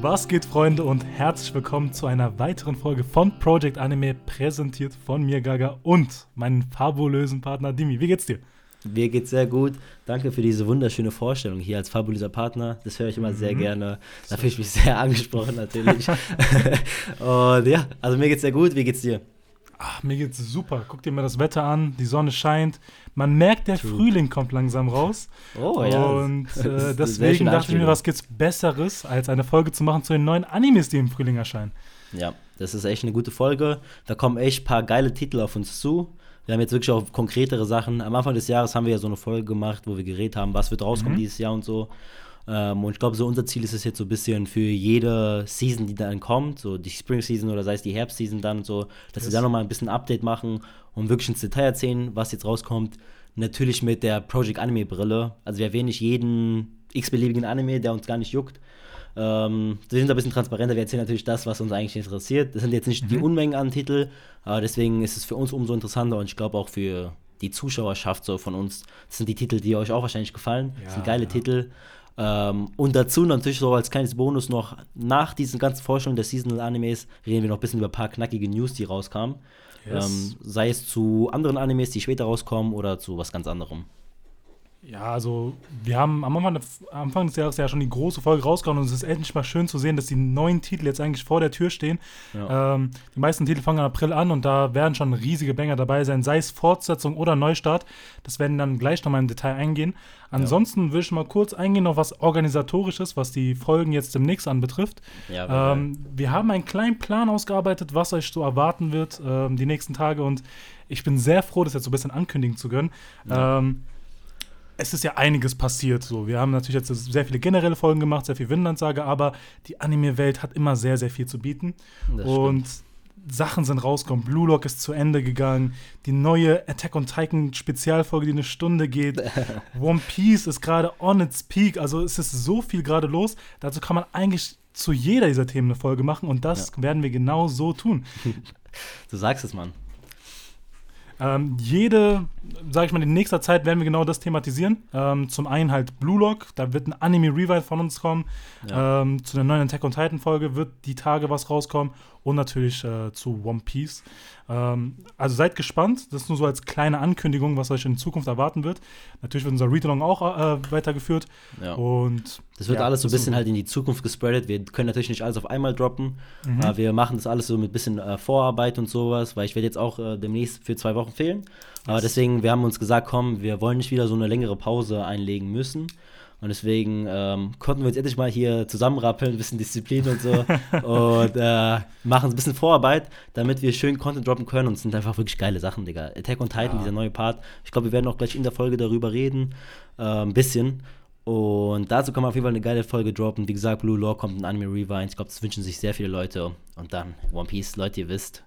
Was geht, Freunde, und herzlich willkommen zu einer weiteren Folge von Project Anime, präsentiert von mir, Gaga, und meinem fabulösen Partner Dimi. Wie geht's dir? Mir geht's sehr gut. Danke für diese wunderschöne Vorstellung hier als fabulöser Partner. Das höre ich immer mhm. sehr gerne. Da fühle ich mich sehr angesprochen natürlich. und ja, also mir geht's sehr gut. Wie geht's dir? Ach, mir geht's super. Guck dir mal das Wetter an, die Sonne scheint. Man merkt, der True. Frühling kommt langsam raus. Oh ja. Und äh, deswegen dachte ich mir, was gibt's Besseres, als eine Folge zu machen zu den neuen Animes, die im Frühling erscheinen. Ja, das ist echt eine gute Folge. Da kommen echt ein paar geile Titel auf uns zu. Wir haben jetzt wirklich auch konkretere Sachen. Am Anfang des Jahres haben wir ja so eine Folge gemacht, wo wir geredet haben, was wird rauskommen mhm. dieses Jahr und so. Ähm, und ich glaube, so unser Ziel ist es jetzt so ein bisschen für jede Season, die dann kommt, so die Spring Season oder sei es die Herbst Season dann so, dass yes. wir da nochmal ein bisschen Update machen und wirklich ins Detail erzählen, was jetzt rauskommt. Natürlich mit der Project Anime Brille. Also wir erwähnen nicht jeden x-beliebigen Anime, der uns gar nicht juckt. Ähm, wir sind ein bisschen transparenter, wir erzählen natürlich das, was uns eigentlich interessiert. Das sind jetzt nicht mhm. die Unmengen an Titel, aber deswegen ist es für uns umso interessanter und ich glaube auch für die Zuschauerschaft so von uns. Das sind die Titel, die euch auch wahrscheinlich gefallen. Ja, das sind geile ja. Titel. Ähm, und dazu natürlich so als kleines Bonus noch, nach diesen ganzen Vorstellungen der Seasonal Animes reden wir noch ein bisschen über ein paar knackige News, die rauskamen. Yes. Ähm, sei es zu anderen Animes, die später rauskommen oder zu was ganz anderem. Ja, also wir haben am Anfang, Anfang, des Jahres ja schon die große Folge rausgehauen und es ist endlich mal schön zu sehen, dass die neuen Titel jetzt eigentlich vor der Tür stehen. Ja. Ähm, die meisten Titel fangen im April an und da werden schon riesige Banger dabei sein, sei es Fortsetzung oder Neustart. Das werden dann gleich nochmal im Detail eingehen. Ansonsten ja. will ich mal kurz eingehen auf was Organisatorisches, was die Folgen jetzt demnächst anbetrifft. Ja, ähm, wir haben einen kleinen Plan ausgearbeitet, was euch so erwarten wird ähm, die nächsten Tage und ich bin sehr froh, das jetzt so ein bisschen ankündigen zu können. Ähm, es ist ja einiges passiert. So. Wir haben natürlich jetzt sehr viele generelle Folgen gemacht, sehr viel Windandsage, aber die Anime-Welt hat immer sehr, sehr viel zu bieten. Das und stimmt. Sachen sind rausgekommen. Blue Lock ist zu Ende gegangen. Die neue Attack on Titan Spezialfolge, die eine Stunde geht. One Piece ist gerade on its peak. Also es ist so viel gerade los. Dazu kann man eigentlich zu jeder dieser Themen eine Folge machen und das ja. werden wir genau so tun. Du sagst es, Mann. Ähm, jede, sage ich mal, in nächster Zeit werden wir genau das thematisieren. Ähm, zum einen halt Blue Lock, da wird ein Anime Revive von uns kommen. Ja. Ähm, zu der neuen Attack on Titan Folge wird die Tage was rauskommen und natürlich äh, zu One Piece. Ähm, also seid gespannt. Das ist nur so als kleine Ankündigung, was euch in Zukunft erwarten wird. Natürlich wird unser Read-Along auch äh, weitergeführt. Ja. Und das wird ja, alles so ein bisschen halt in die Zukunft gespreadet. Wir können natürlich nicht alles auf einmal droppen. Mhm. Aber wir machen das alles so mit ein bisschen äh, Vorarbeit und sowas, weil ich werde jetzt auch äh, demnächst für zwei Wochen fehlen. Aber deswegen, wir haben uns gesagt, komm, wir wollen nicht wieder so eine längere Pause einlegen müssen. Und deswegen ähm, konnten wir uns endlich mal hier zusammenrappeln, ein bisschen Disziplin und so und äh, machen ein bisschen Vorarbeit, damit wir schön Content droppen können. Und es sind einfach wirklich geile Sachen, Digga. Attack on Titan, ja. dieser neue Part. Ich glaube, wir werden auch gleich in der Folge darüber reden. Äh, ein bisschen. Und dazu kann man auf jeden Fall eine geile Folge droppen. Wie gesagt, Blue Law kommt ein Anime Rewind. Ich glaube, das wünschen sich sehr viele Leute. Und dann One Piece, Leute, ihr wisst,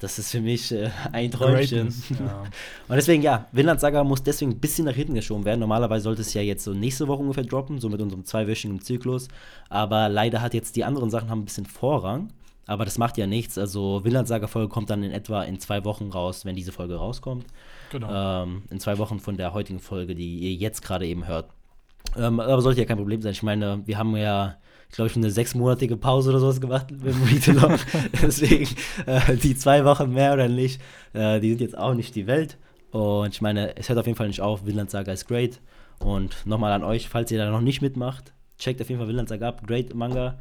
das ist für mich äh, ein Träumchen. Ja. Und deswegen, ja, Vinland Saga muss deswegen ein bisschen nach hinten geschoben werden. Normalerweise sollte es ja jetzt so nächste Woche ungefähr droppen, so mit unserem zweiwöchigen Zyklus. Aber leider hat jetzt die anderen Sachen haben ein bisschen Vorrang. Aber das macht ja nichts. Also Vinland Saga Folge kommt dann in etwa in zwei Wochen raus, wenn diese Folge rauskommt. Genau. Ähm, in zwei Wochen von der heutigen Folge, die ihr jetzt gerade eben hört. Ähm, aber sollte ja kein Problem sein. Ich meine, wir haben ja glaube, ich eine sechsmonatige Pause oder sowas gemacht mit dem Read Deswegen, äh, die zwei Wochen mehr oder nicht, äh, die sind jetzt auch nicht die Welt. Und ich meine, es hört auf jeden Fall nicht auf. Vinland Saga ist great. Und nochmal an euch, falls ihr da noch nicht mitmacht, checkt auf jeden Fall Vinland Saga ab. Great Manga.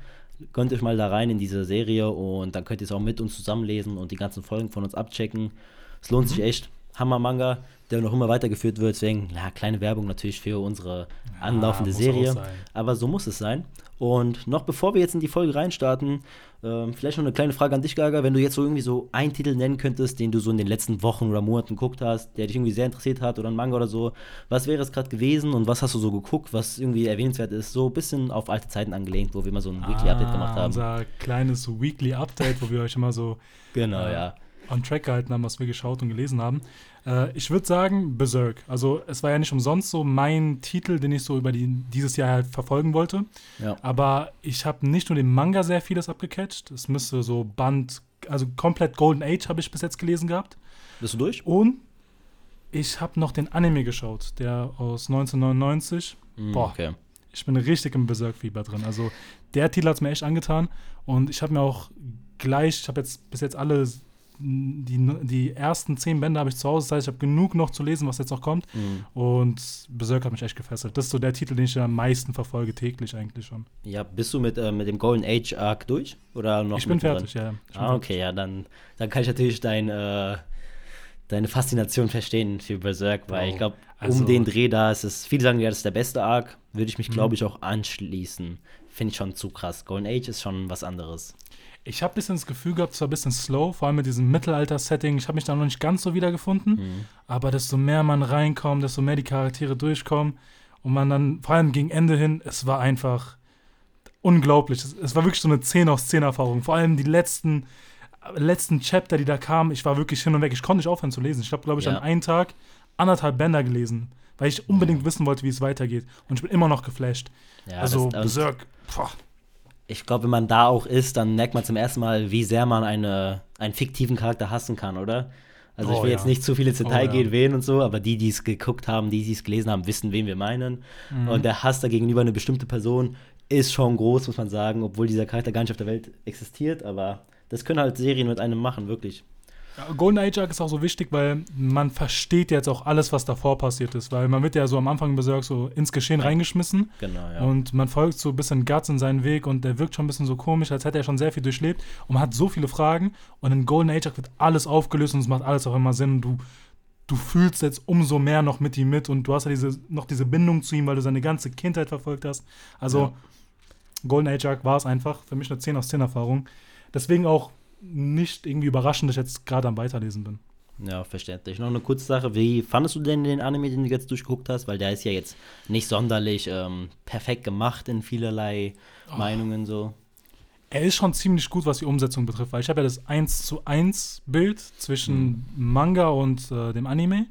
Gönnt euch mal da rein in diese Serie und dann könnt ihr es auch mit uns zusammenlesen und die ganzen Folgen von uns abchecken. Es lohnt mhm. sich echt. Hammer-Manga, der noch immer weitergeführt wird. Deswegen, ja, kleine Werbung natürlich für unsere anlaufende ja, Serie. Aber so muss es sein. Und noch bevor wir jetzt in die Folge reinstarten, ähm, vielleicht noch eine kleine Frage an dich, Gaga. Wenn du jetzt so irgendwie so einen Titel nennen könntest, den du so in den letzten Wochen oder Monaten geguckt hast, der dich irgendwie sehr interessiert hat oder ein Manga oder so, was wäre es gerade gewesen und was hast du so geguckt, was irgendwie erwähnenswert ist? So ein bisschen auf alte Zeiten angelehnt, wo wir immer so ein Weekly Update gemacht haben. Unser kleines Weekly Update, wo wir euch immer so genau, äh, ja. On track gehalten haben, was wir geschaut und gelesen haben. Äh, ich würde sagen Berserk. Also es war ja nicht umsonst so mein Titel, den ich so über die, dieses Jahr halt verfolgen wollte. Ja. Aber ich habe nicht nur den Manga sehr vieles abgecatcht. Es müsste so Band, also komplett Golden Age habe ich bis jetzt gelesen gehabt. Bist du durch? Und ich habe noch den Anime geschaut, der aus 1999. Mm, Boah. Okay. ich bin richtig im Berserk-Fieber drin. Also der Titel hat es mir echt angetan und ich habe mir auch gleich, ich habe jetzt bis jetzt alle die, die ersten zehn Bände habe ich zu Hause, das heißt, ich habe genug noch zu lesen, was jetzt noch kommt. Mhm. Und Berserk hat mich echt gefesselt. Das ist so der Titel, den ich am meisten verfolge, täglich eigentlich schon. Ja, bist du mit, äh, mit dem Golden Age Arc durch? Oder noch ich bin fertig, drin? ja. Ah, okay, fertig. ja, dann, dann kann ich natürlich dein, äh, deine Faszination verstehen für Berserk, weil oh. ich glaube, also, um den Dreh da ist es, viele sagen ja, das ist der beste Arc, würde ich mich, glaube mhm. ich, auch anschließen. Finde ich schon zu krass. Golden Age ist schon was anderes. Ich habe ein bisschen das Gefühl gehabt, es war ein bisschen slow, vor allem mit diesem Mittelalter-Setting. Ich habe mich da noch nicht ganz so wiedergefunden. Mhm. Aber desto mehr man reinkommt, desto mehr die Charaktere durchkommen und man dann, vor allem gegen Ende hin, es war einfach unglaublich. Es, es war wirklich so eine 10 aus 10 Erfahrung. Vor allem die letzten, letzten Chapter, die da kamen, ich war wirklich hin und weg. Ich konnte nicht aufhören zu lesen. Ich habe, glaube ich, ja. an einem Tag anderthalb Bänder gelesen, weil ich unbedingt wissen wollte, wie es weitergeht. Und ich bin immer noch geflasht. Ja, also Berserk, boah ich glaube, wenn man da auch ist, dann merkt man zum ersten Mal, wie sehr man eine, einen fiktiven Charakter hassen kann, oder? Also ich oh will ja. jetzt nicht zu viel ins Detail oh, gehen, ja. wen und so, aber die, die es geguckt haben, die, die es gelesen haben, wissen, wen wir meinen. Mhm. Und der Hass da gegenüber eine bestimmte Person ist schon groß, muss man sagen, obwohl dieser Charakter gar nicht auf der Welt existiert, aber das können halt Serien mit einem machen, wirklich. Golden Age Arc ist auch so wichtig, weil man versteht jetzt auch alles, was davor passiert ist. Weil man wird ja so am Anfang Berserk so ins Geschehen reingeschmissen. Genau, ja. Und man folgt so ein bisschen Guts in seinen Weg und der wirkt schon ein bisschen so komisch, als hätte er schon sehr viel durchlebt. Und man hat so viele Fragen. Und in Golden Age Arc wird alles aufgelöst und es macht alles auch immer Sinn. Du, du fühlst jetzt umso mehr noch mit ihm mit und du hast ja diese, noch diese Bindung zu ihm, weil du seine ganze Kindheit verfolgt hast. Also ja. Golden Age Arc war es einfach. Für mich eine 10 aus 10 Erfahrung. Deswegen auch nicht irgendwie überraschend, dass ich jetzt gerade am Weiterlesen bin. Ja, verständlich. Noch eine kurze Sache. Wie fandest du denn den Anime, den du jetzt durchgeguckt hast? Weil der ist ja jetzt nicht sonderlich ähm, perfekt gemacht in vielerlei oh. Meinungen so. Er ist schon ziemlich gut, was die Umsetzung betrifft, weil ich habe ja das 1 zu 1 Bild zwischen mhm. Manga und äh, dem Anime.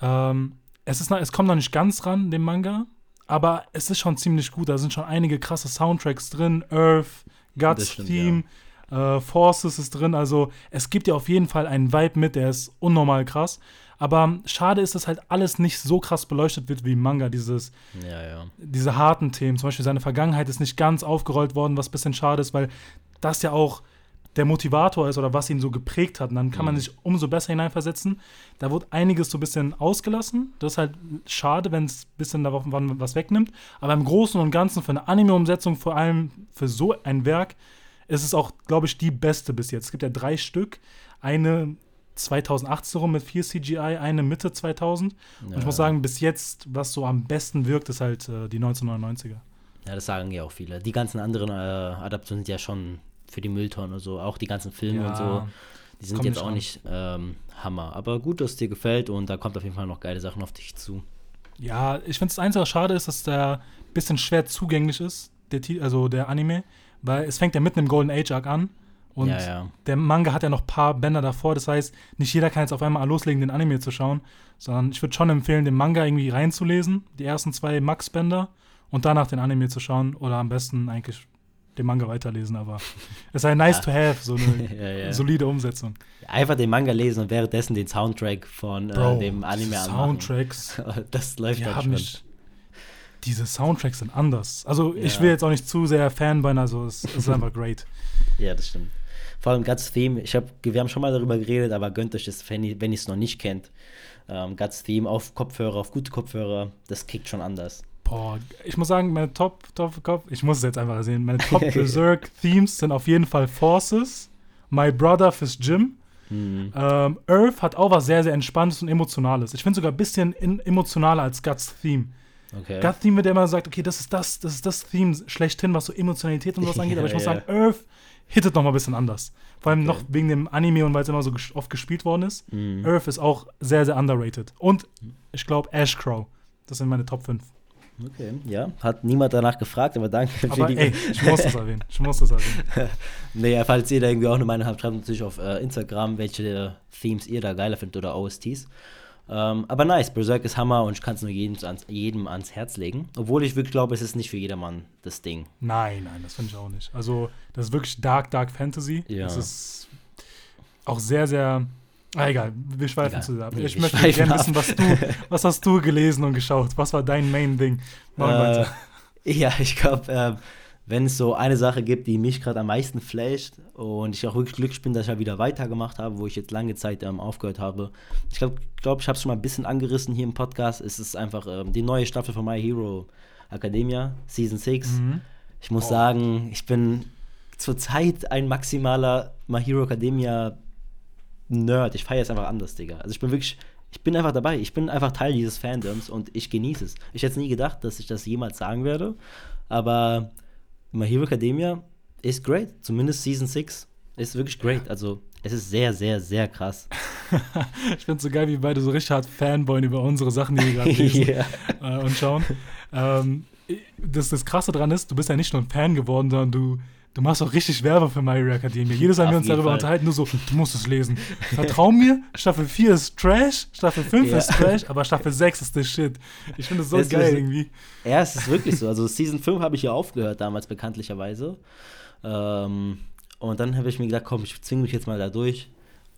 Ähm, es, ist, es kommt noch nicht ganz ran, dem Manga, aber es ist schon ziemlich gut. Da sind schon einige krasse Soundtracks drin. Earth, Guts Theme. Ja äh, Forces ist drin. Also es gibt ja auf jeden Fall einen Vibe mit, der ist unnormal krass. Aber schade ist, dass halt alles nicht so krass beleuchtet wird wie im Manga. Dieses, ja, ja. Diese harten Themen. Zum Beispiel seine Vergangenheit ist nicht ganz aufgerollt worden, was ein bisschen schade ist, weil das ja auch der Motivator ist oder was ihn so geprägt hat. Und dann kann mhm. man sich umso besser hineinversetzen. Da wurde einiges so ein bisschen ausgelassen. Das ist halt schade, wenn es ein bisschen davon was wegnimmt. Aber im Großen und Ganzen für eine Anime-Umsetzung, vor allem für so ein Werk, es ist auch, glaube ich, die beste bis jetzt. Es gibt ja drei Stück. Eine 2018 rum mit vier CGI, eine Mitte 2000. Ja. Und ich muss sagen, bis jetzt, was so am besten wirkt, ist halt äh, die 1999er. Ja, das sagen ja auch viele. Die ganzen anderen äh, Adaptionen sind ja schon für die Mülltonnen und so, auch die ganzen Filme ja, und so. Die sind jetzt auch an. nicht ähm, Hammer. Aber gut, dass es dir gefällt und da kommt auf jeden Fall noch geile Sachen auf dich zu. Ja, ich finde es einzige schade ist, dass der ein bisschen schwer zugänglich ist, der, also der Anime. Weil es fängt ja mitten im Golden Age Arc an. Und ja, ja. der Manga hat ja noch ein paar Bänder davor. Das heißt, nicht jeder kann jetzt auf einmal loslegen, den Anime zu schauen. Sondern ich würde schon empfehlen, den Manga irgendwie reinzulesen. Die ersten zwei Max-Bänder. Und danach den Anime zu schauen. Oder am besten eigentlich den Manga weiterlesen. Aber es ist ein nice ja. to have, so eine solide Umsetzung. Einfach den Manga lesen und währenddessen den Soundtrack von äh, Bro, dem Anime anmachen. Soundtracks. das läuft ja, dann schon. Mich, diese Soundtracks sind anders. Also ja. ich will jetzt auch nicht zu sehr Fanboy, also es, es ist einfach great. Ja, das stimmt. Vor allem Guts Theme, ich hab, wir haben schon mal darüber geredet, aber gönnt euch das, wenn ihr es noch nicht kennt. Ähm, Guts Theme auf Kopfhörer, auf gute Kopfhörer, das kickt schon anders. Boah, ich muss sagen, meine Top, Top, Top, ich muss es jetzt einfach sehen, meine Top Berserk Themes sind auf jeden Fall Forces, My Brother fürs Gym. Mhm. Ähm, Earth hat auch was sehr, sehr Entspanntes und Emotionales. Ich finde sogar ein bisschen in, emotionaler als Guts Theme. Okay. God-Theme wird immer sagt, okay, das ist das, das ist das Theme schlechthin, was so Emotionalität und was angeht. Aber ich muss ja. sagen, Earth hittet noch mal ein bisschen anders. Vor allem okay. noch wegen dem Anime und weil es immer so oft gespielt worden ist. Mhm. Earth ist auch sehr, sehr underrated. Und ich glaube Ash Crow. Das sind meine Top 5. Okay, ja. Hat niemand danach gefragt, aber danke aber für die. Ey, ich muss das erwähnen. Ich muss das erwähnen. naja, falls ihr da irgendwie auch eine Meinung habt, schreibt natürlich auf äh, Instagram, welche Themes ihr da geiler findet oder OSTs. Ähm, aber nice, Berserk ist Hammer und ich kann es nur jedem ans, jedem ans Herz legen. Obwohl ich wirklich glaube, es ist nicht für jedermann das Ding. Nein, nein, das finde ich auch nicht. Also, das ist wirklich Dark, Dark Fantasy. Ja. Das ist auch sehr, sehr. Ah, egal, wir schweifen egal. zusammen. Nee, ich möchte gerne wissen, was du, was hast du gelesen und geschaut? Was war dein Main-Ding? Äh, Ja, ich glaube, äh, wenn es so eine Sache gibt, die mich gerade am meisten flasht und ich auch wirklich glücklich bin, dass ich ja wieder weitergemacht habe, wo ich jetzt lange Zeit ähm, aufgehört habe. Ich glaube, glaub, ich habe es schon mal ein bisschen angerissen hier im Podcast. Es ist einfach ähm, die neue Staffel von My Hero Academia, Season 6. Mhm. Ich muss oh. sagen, ich bin zurzeit ein maximaler My Hero Academia Nerd. Ich feiere es einfach anders, Digga. Also ich bin wirklich, ich bin einfach dabei. Ich bin einfach Teil dieses Fandoms und ich genieße es. Ich hätte nie gedacht, dass ich das jemals sagen werde, aber My Hero Academia ist great. Zumindest Season 6 ist wirklich great. Also es ist sehr, sehr, sehr krass. ich finde es so geil, wie beide so richtig hart Fanboyen über unsere Sachen, die wir gerade lesen yeah. äh, und schauen. Ähm, das, das Krasse dran ist, du bist ja nicht nur ein Fan geworden, sondern du Du machst auch richtig Werbung für My Hero Academia. Jedes Mal, wir uns darüber Fall. unterhalten, nur so, du musst es lesen. Vertrau mir, Staffel 4 ist Trash, Staffel 5 ja. ist Trash, aber Staffel 6 ist der Shit. Ich finde es so es geil ist, irgendwie. Ja, es ist wirklich so. Also Season 5 habe ich ja aufgehört damals bekanntlicherweise. Ähm, und dann habe ich mir gedacht, komm, ich zwinge mich jetzt mal da durch.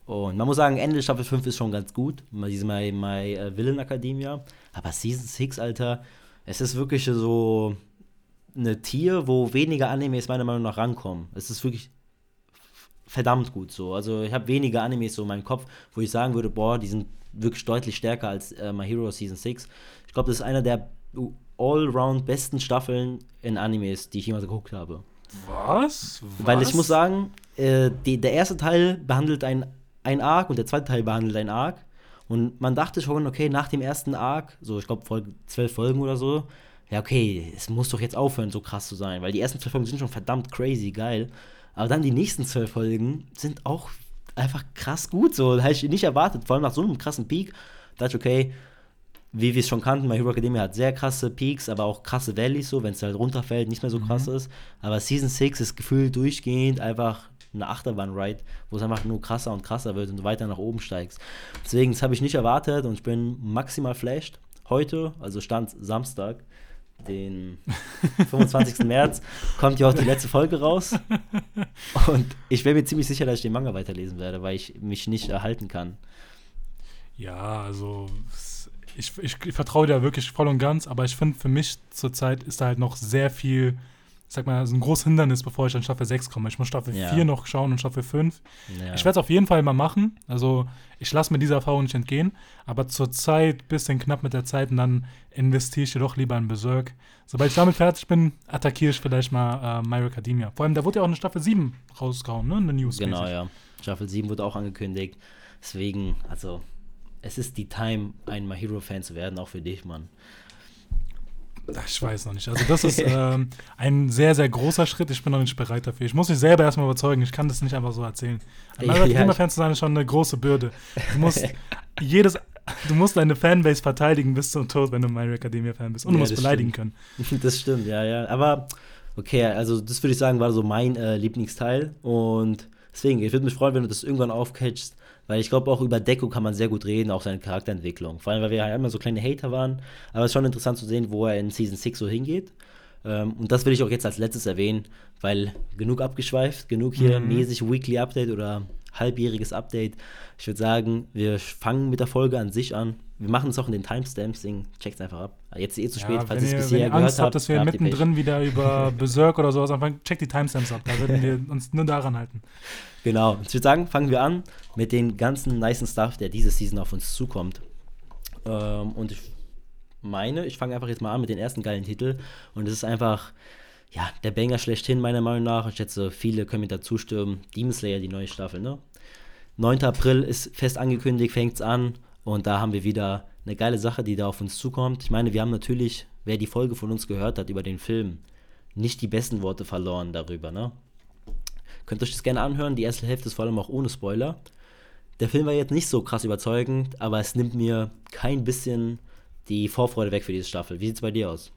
Und man muss sagen, Ende Staffel 5 ist schon ganz gut. Diese My, My uh, Villain Academia. Aber Season 6, Alter, es ist wirklich so eine Tier, wo weniger Animes meiner Meinung nach rankommen. Es ist wirklich verdammt gut so. Also ich habe weniger Animes so in meinem Kopf, wo ich sagen würde, boah, die sind wirklich deutlich stärker als äh, My Hero Season 6. Ich glaube, das ist einer der allround besten Staffeln in Animes, die ich jemals geguckt habe. Was? Was? Weil ich muss sagen, äh, die, der erste Teil behandelt ein, ein Arc und der zweite Teil behandelt ein Arc. Und man dachte schon, okay, nach dem ersten Arc, so ich glaube zwölf Folgen oder so, ja, okay, es muss doch jetzt aufhören, so krass zu sein, weil die ersten zwölf Folgen sind schon verdammt crazy geil. Aber dann die nächsten zwölf Folgen sind auch einfach krass gut, so. Hätte ich nicht erwartet, vor allem nach so einem krassen Peak. Da dachte ich, okay, wie wir es schon kannten, My Hero Academia hat sehr krasse Peaks, aber auch krasse Valleys, so, wenn es halt runterfällt, nicht mehr so mhm. krass ist. Aber Season 6 ist gefühlt durchgehend einfach eine Achterbahn-Ride, wo es einfach nur krasser und krasser wird und du weiter nach oben steigst. Deswegen, das habe ich nicht erwartet und ich bin maximal flashed. Heute, also Stand Samstag, den 25. März kommt ja auch die letzte Folge raus. Und ich wäre mir ziemlich sicher, dass ich den Manga weiterlesen werde, weil ich mich nicht erhalten kann. Ja, also ich, ich, ich vertraue dir wirklich voll und ganz, aber ich finde, für mich zurzeit ist da halt noch sehr viel sag mal, so ein großes Hindernis, bevor ich an Staffel 6 komme. Ich muss Staffel ja. 4 noch schauen und Staffel 5. Ja. Ich werde es auf jeden Fall mal machen. Also ich lasse mir diese Erfahrung nicht entgehen. Aber zurzeit ein bisschen knapp mit der Zeit und dann investiere ich doch lieber in Berserk. Sobald ich damit fertig bin, attackiere ich vielleicht mal äh, My Academia. Vor allem, da wurde ja auch eine Staffel 7 rausgehauen, ne? In der News. Genau, ja. Staffel 7 wurde auch angekündigt. Deswegen, also, es ist die Time, ein My Hero-Fan zu werden, auch für dich, Mann. Ich weiß noch nicht. Also das ist ähm, ein sehr, sehr großer Schritt. Ich bin noch nicht bereit dafür. Ich muss mich selber erstmal überzeugen. Ich kann das nicht einfach so erzählen. Ein ja, ja, fan zu sein ist schon eine große Bürde. Du musst jedes, du musst deine Fanbase verteidigen bis zum Tod, wenn du My Academia-Fan bist. Und du musst beleidigen stimmt. können. Das stimmt, ja, ja. Aber okay, also das würde ich sagen, war so mein äh, Lieblingsteil. Und deswegen, ich würde mich freuen, wenn du das irgendwann aufcatchst weil ich glaube, auch über Deku kann man sehr gut reden, auch seine Charakterentwicklung. Vor allem, weil wir ja immer so kleine Hater waren. Aber es ist schon interessant zu sehen, wo er in Season 6 so hingeht. Ähm, und das will ich auch jetzt als letztes erwähnen, weil genug abgeschweift, genug hier mhm. mäßig Weekly Update oder halbjähriges Update. Ich würde sagen, wir fangen mit der Folge an sich an. Wir machen es auch in den Timestamps, Ding. Checkt's einfach ab. Jetzt ist eh zu spät, ja, falls ihr es bisher gehört Angst habt. dass wir mittendrin wieder über Berserk oder sowas anfangen, checkt die Timestamps ab. Da würden wir uns nur daran halten. Genau. Ich würde sagen, fangen wir an mit dem ganzen nice Stuff, der diese Season auf uns zukommt. Ähm, und ich meine, ich fange einfach jetzt mal an mit den ersten geilen Titel. Und es ist einfach, ja, der Banger schlechthin, meiner Meinung nach. Ich schätze, viele können mir da zustimmen. Demon Slayer, die neue Staffel, ne? 9. April ist fest angekündigt, fängt es an. Und da haben wir wieder eine geile Sache, die da auf uns zukommt. Ich meine, wir haben natürlich, wer die Folge von uns gehört hat über den Film, nicht die besten Worte verloren darüber, ne? Könnt ihr euch das gerne anhören. Die erste Hälfte ist vor allem auch ohne Spoiler. Der Film war jetzt nicht so krass überzeugend, aber es nimmt mir kein bisschen die Vorfreude weg für diese Staffel. Wie sieht es bei dir aus?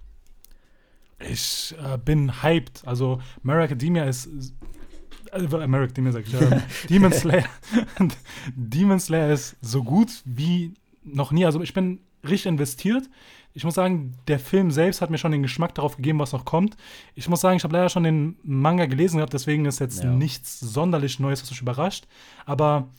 Ich äh, bin hyped. Also, Mary Academia ist äh, American Demon sag ich, äh, Demon Slayer. Demon Slayer ist so gut wie noch nie. Also ich bin richtig investiert. Ich muss sagen, der Film selbst hat mir schon den Geschmack darauf gegeben, was noch kommt. Ich muss sagen, ich habe leider schon den Manga gelesen gehabt, deswegen ist jetzt ja. nichts sonderlich Neues, was mich überrascht. Aber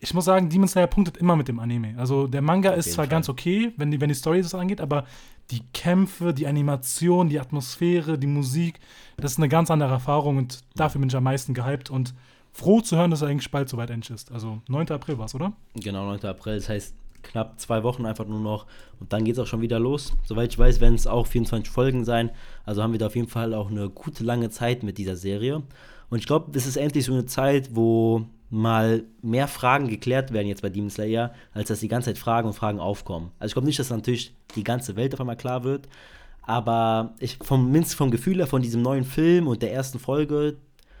ich muss sagen, Demon Slayer punktet immer mit dem Anime. Also der Manga Auf ist zwar Fall. ganz okay, wenn die, wenn die Story das angeht, aber die Kämpfe, die Animation, die Atmosphäre, die Musik, das ist eine ganz andere Erfahrung und dafür bin ich am meisten gehypt und froh zu hören, dass er eigentlich bald soweit endlich ist. Also 9. April war es, oder? Genau, 9. April. Das heißt knapp zwei Wochen einfach nur noch und dann geht es auch schon wieder los. Soweit ich weiß, werden es auch 24 Folgen sein. Also haben wir da auf jeden Fall auch eine gute lange Zeit mit dieser Serie. Und ich glaube, das ist endlich so eine Zeit, wo mal mehr Fragen geklärt werden jetzt bei Demon Slayer, als dass die ganze Zeit Fragen und Fragen aufkommen. Also ich glaube nicht, dass natürlich die ganze Welt auf einmal klar wird, aber ich vom mindestens vom Gefühl her von diesem neuen Film und der ersten Folge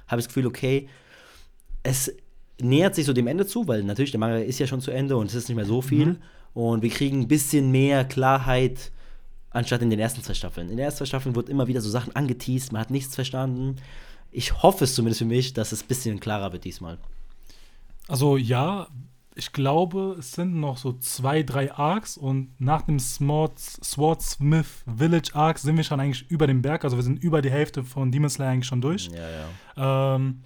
habe ich das Gefühl, okay, es nähert sich so dem Ende zu, weil natürlich der Manga ist ja schon zu Ende und es ist nicht mehr so viel mhm. und wir kriegen ein bisschen mehr Klarheit anstatt in den ersten zwei Staffeln. In den ersten zwei Staffeln wird immer wieder so Sachen angeteased, man hat nichts verstanden. Ich hoffe es zumindest für mich, dass es ein bisschen klarer wird diesmal. Also ja, ich glaube, es sind noch so zwei, drei Arcs und nach dem Swordsmith Village Arc sind wir schon eigentlich über dem Berg. Also wir sind über die Hälfte von Demon Slayer eigentlich schon durch. Ja, ja. Ähm,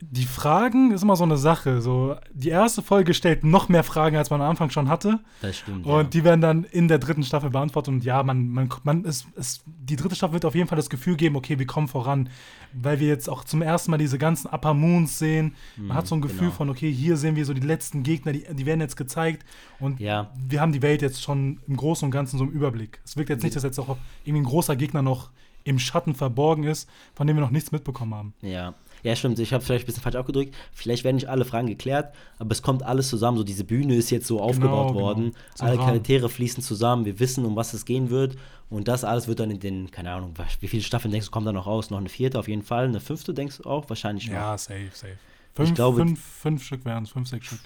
die Fragen ist immer so eine Sache. So, die erste Folge stellt noch mehr Fragen, als man am Anfang schon hatte. Das stimmt. Und ja. die werden dann in der dritten Staffel beantwortet. Und ja, man, man, man ist, ist, die dritte Staffel wird auf jeden Fall das Gefühl geben, okay, wir kommen voran. Weil wir jetzt auch zum ersten Mal diese ganzen Upper Moons sehen. Man mhm, hat so ein Gefühl genau. von, okay, hier sehen wir so die letzten Gegner, die, die werden jetzt gezeigt. Und ja. wir haben die Welt jetzt schon im Großen und Ganzen so im Überblick. Es wirkt jetzt nicht, dass jetzt auch irgendwie ein großer Gegner noch im Schatten verborgen ist, von dem wir noch nichts mitbekommen haben. Ja, ja, stimmt, ich habe vielleicht ein bisschen falsch ausgedrückt. Vielleicht werden nicht alle Fragen geklärt, aber es kommt alles zusammen. So, diese Bühne ist jetzt so genau, aufgebaut genau. worden. Alle Rahmen. Charaktere fließen zusammen. Wir wissen, um was es gehen wird. Und das alles wird dann in den, keine Ahnung, wie viele Staffeln denkst du, kommt da noch raus? Noch eine vierte auf jeden Fall. Eine fünfte denkst du auch? Wahrscheinlich noch. Ja, safe, safe. Fünf, ich glaube, fünf, fünf Stück wären es, fünf, sechs Stück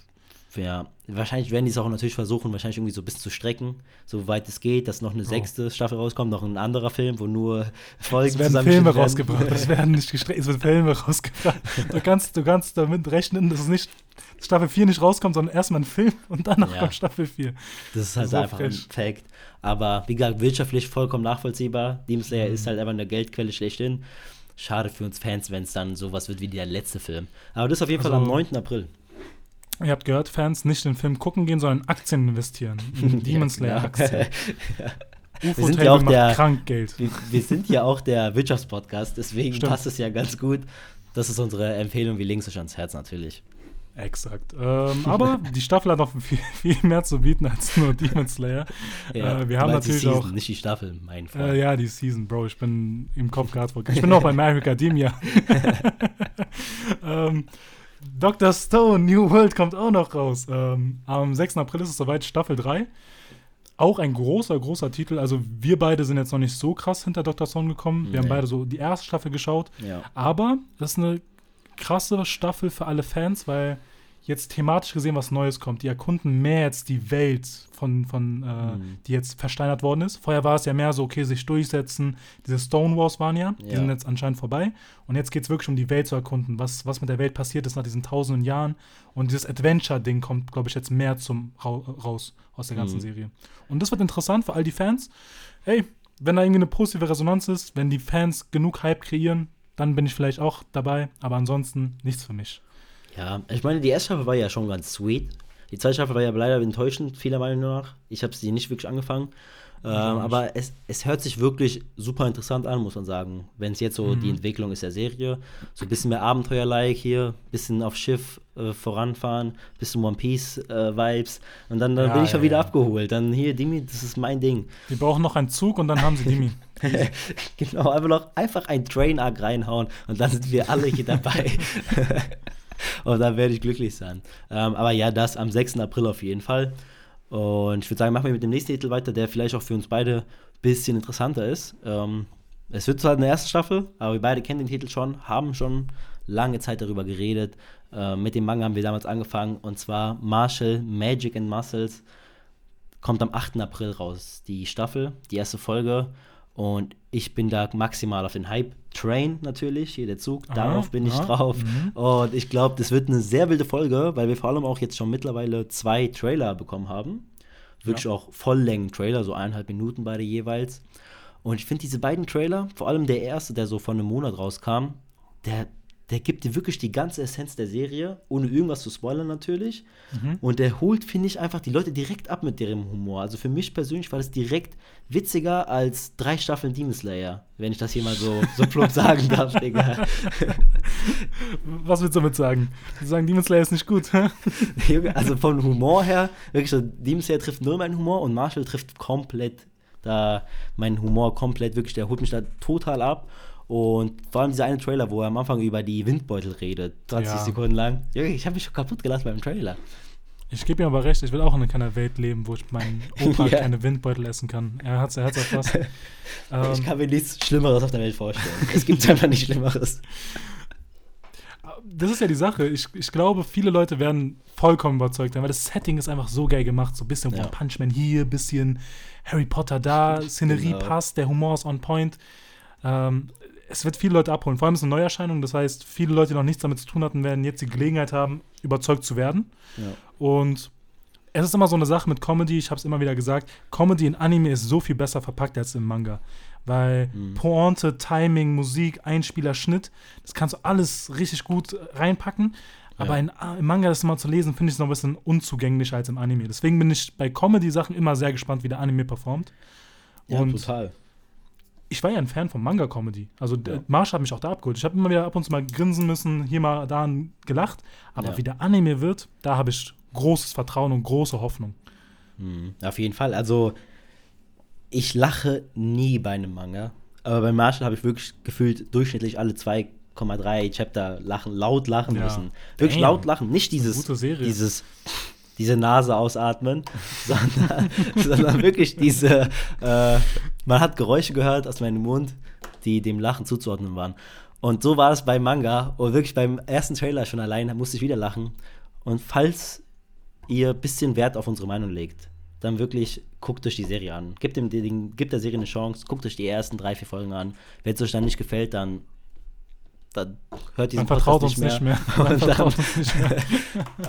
ja, wahrscheinlich werden die es auch natürlich versuchen, wahrscheinlich irgendwie so ein bisschen zu strecken, soweit es geht, dass noch eine sechste Staffel rauskommt, noch ein anderer Film, wo nur Folgen Es werden Filme rausgebracht, es werden nicht gestreckt, es werden Filme rausgebracht. Du kannst, du kannst damit rechnen, dass es nicht Staffel 4 nicht rauskommt, sondern erstmal ein Film und danach ja. kommt Staffel 4. Das ist halt so einfach frisch. ein Fact. Aber wie gesagt, wirtschaftlich vollkommen nachvollziehbar. Demon Slayer mhm. ist halt einfach eine Geldquelle schlechthin. Schade für uns Fans, wenn es dann sowas wird wie der letzte Film. Aber das ist auf jeden also, Fall am 9. April. Ihr habt gehört, Fans nicht den Film gucken gehen, sondern Aktien investieren. In Demon Slayer Aktien. ja. UFO wir sind ja auch der, krank Geld. Wir, wir, sind ja auch der Wirtschaftspodcast, deswegen Stimmt. passt es ja ganz gut. Das ist unsere Empfehlung, wir legen es euch ans Herz natürlich. Exakt. Ähm, aber die Staffel hat noch viel, viel, mehr zu bieten als nur Demon Slayer. Ja, äh, wir haben natürlich die Season, auch. Nicht die Staffel, mein Freund. Äh, ja, die Season, Bro. Ich bin im Kopf gerade Ich bin noch bei My Academia. ähm, Dr. Stone, New World kommt auch noch raus. Ähm, am 6. April ist es soweit Staffel 3. Auch ein großer, großer Titel. Also wir beide sind jetzt noch nicht so krass hinter Dr. Stone gekommen. Wir nee. haben beide so die erste Staffel geschaut. Ja. Aber das ist eine krasse Staffel für alle Fans, weil jetzt thematisch gesehen was Neues kommt. Die erkunden mehr jetzt die Welt von, von äh, mhm. die jetzt versteinert worden ist. Vorher war es ja mehr so, okay, sich durchsetzen. Diese Stonewalls waren ja, die sind jetzt anscheinend vorbei. Und jetzt geht es wirklich um die Welt zu erkunden, was, was mit der Welt passiert ist nach diesen tausenden Jahren. Und dieses Adventure-Ding kommt, glaube ich, jetzt mehr zum raus aus der ganzen mhm. Serie. Und das wird interessant für all die Fans. Hey, wenn da irgendwie eine positive Resonanz ist, wenn die Fans genug Hype kreieren, dann bin ich vielleicht auch dabei. Aber ansonsten nichts für mich. Ja, ich meine, die erste Staffel war ja schon ganz sweet. Die zweite Staffel war ja leider enttäuschend, vieler Meinung nach. Ich habe sie nicht wirklich angefangen. Ähm, aber es, es hört sich wirklich super interessant an, muss man sagen. Wenn es jetzt so mhm. die Entwicklung ist der Serie, so ein bisschen mehr Abenteuer-like hier, bisschen auf Schiff äh, voranfahren, bisschen One Piece-Vibes. Äh, und dann, dann ja, bin ich schon ja, wieder ja. abgeholt. Dann hier, Dimi, das ist mein Ding. Die brauchen noch einen Zug und dann haben sie Dimi. genau, einfach noch einfach ein Train-Arc reinhauen und dann sind wir alle hier dabei. und dann werde ich glücklich sein. Ähm, aber ja, das am 6. April auf jeden Fall. Und ich würde sagen, machen wir mit dem nächsten Titel weiter, der vielleicht auch für uns beide ein bisschen interessanter ist. Ähm, es wird zwar eine erste Staffel, aber wir beide kennen den Titel schon, haben schon lange Zeit darüber geredet. Äh, mit dem Manga haben wir damals angefangen und zwar Marshall Magic and Muscles kommt am 8. April raus, die Staffel, die erste Folge. Und ich bin da maximal auf den Hype-Train natürlich, hier der Zug, aha, darauf bin ich aha, drauf. Mhm. Und ich glaube, das wird eine sehr wilde Folge, weil wir vor allem auch jetzt schon mittlerweile zwei Trailer bekommen haben. Wirklich ja. auch Volllängen-Trailer, so eineinhalb Minuten beide jeweils. Und ich finde diese beiden Trailer, vor allem der erste, der so vor einem Monat rauskam, der, der gibt dir wirklich die ganze Essenz der Serie, ohne irgendwas zu spoilern natürlich. Mhm. Und der holt, finde ich, einfach die Leute direkt ab mit deren Humor. Also für mich persönlich war das direkt witziger als drei Staffeln Demon Slayer, wenn ich das hier mal so, so plump sagen darf, Digga. Was willst du damit sagen? Du sagen, Demon Slayer ist nicht gut, Also vom Humor her, wirklich, Demon Slayer trifft nur meinen Humor und Marshall trifft komplett da meinen Humor komplett, wirklich, der holt mich da total ab. Und vor allem dieser eine Trailer, wo er am Anfang über die Windbeutel redet, 20 ja. Sekunden lang. Ich habe mich schon kaputt gelassen beim Trailer. Ich gebe ihm aber recht, ich will auch in keiner Welt leben, wo ich meinen Opa ja. keine Windbeutel essen kann. Er hat es er hat's was. ähm, ich kann mir nichts Schlimmeres auf der Welt vorstellen. es gibt einfach nichts Schlimmeres. Das ist ja die Sache. Ich, ich glaube, viele Leute werden vollkommen überzeugt sein, weil das Setting ist einfach so geil gemacht. So ein bisschen ja. One Punch Man hier, bisschen Harry Potter da, Szenerie genau. passt, der Humor ist on point. Ähm, es wird viele Leute abholen. Vor allem ist es eine Neuerscheinung. Das heißt, viele Leute, die noch nichts damit zu tun hatten, werden jetzt die Gelegenheit haben, überzeugt zu werden. Ja. Und es ist immer so eine Sache mit Comedy. Ich habe es immer wieder gesagt. Comedy in Anime ist so viel besser verpackt als im Manga. Weil mhm. Pointe, Timing, Musik, Einspieler, Schnitt, das kannst du alles richtig gut reinpacken. Aber ja. in, im Manga das mal zu lesen, finde ich es noch ein bisschen unzugänglicher als im Anime. Deswegen bin ich bei Comedy-Sachen immer sehr gespannt, wie der Anime performt. Ja, Und total ich war ja ein Fan von Manga-Comedy. Also ja. Marsch hat mich auch da abgeholt. Ich habe immer wieder ab und zu mal grinsen müssen, hier mal da gelacht. Aber ja. wie der Anime wird, da habe ich großes Vertrauen und große Hoffnung. Mhm. Auf jeden Fall. Also, ich lache nie bei einem Manga. Aber bei Marshall habe ich wirklich gefühlt durchschnittlich alle 2,3 Chapter lachen, laut lachen ja. müssen. Wirklich Damn. laut lachen. Nicht dieses, dieses diese Nase ausatmen, sondern, sondern wirklich diese, äh, man hat Geräusche gehört aus meinem Mund, die dem Lachen zuzuordnen waren. Und so war es beim Manga und wirklich beim ersten Trailer schon allein musste ich wieder lachen. Und falls ihr ein bisschen Wert auf unsere Meinung legt, dann wirklich guckt euch die Serie an. Gebt, dem, dem, gebt der Serie eine Chance, guckt euch die ersten drei, vier Folgen an. Wenn es euch dann nicht gefällt, dann dann hört diesen vertraut uns nicht mehr. Man vertraut uns nicht mehr.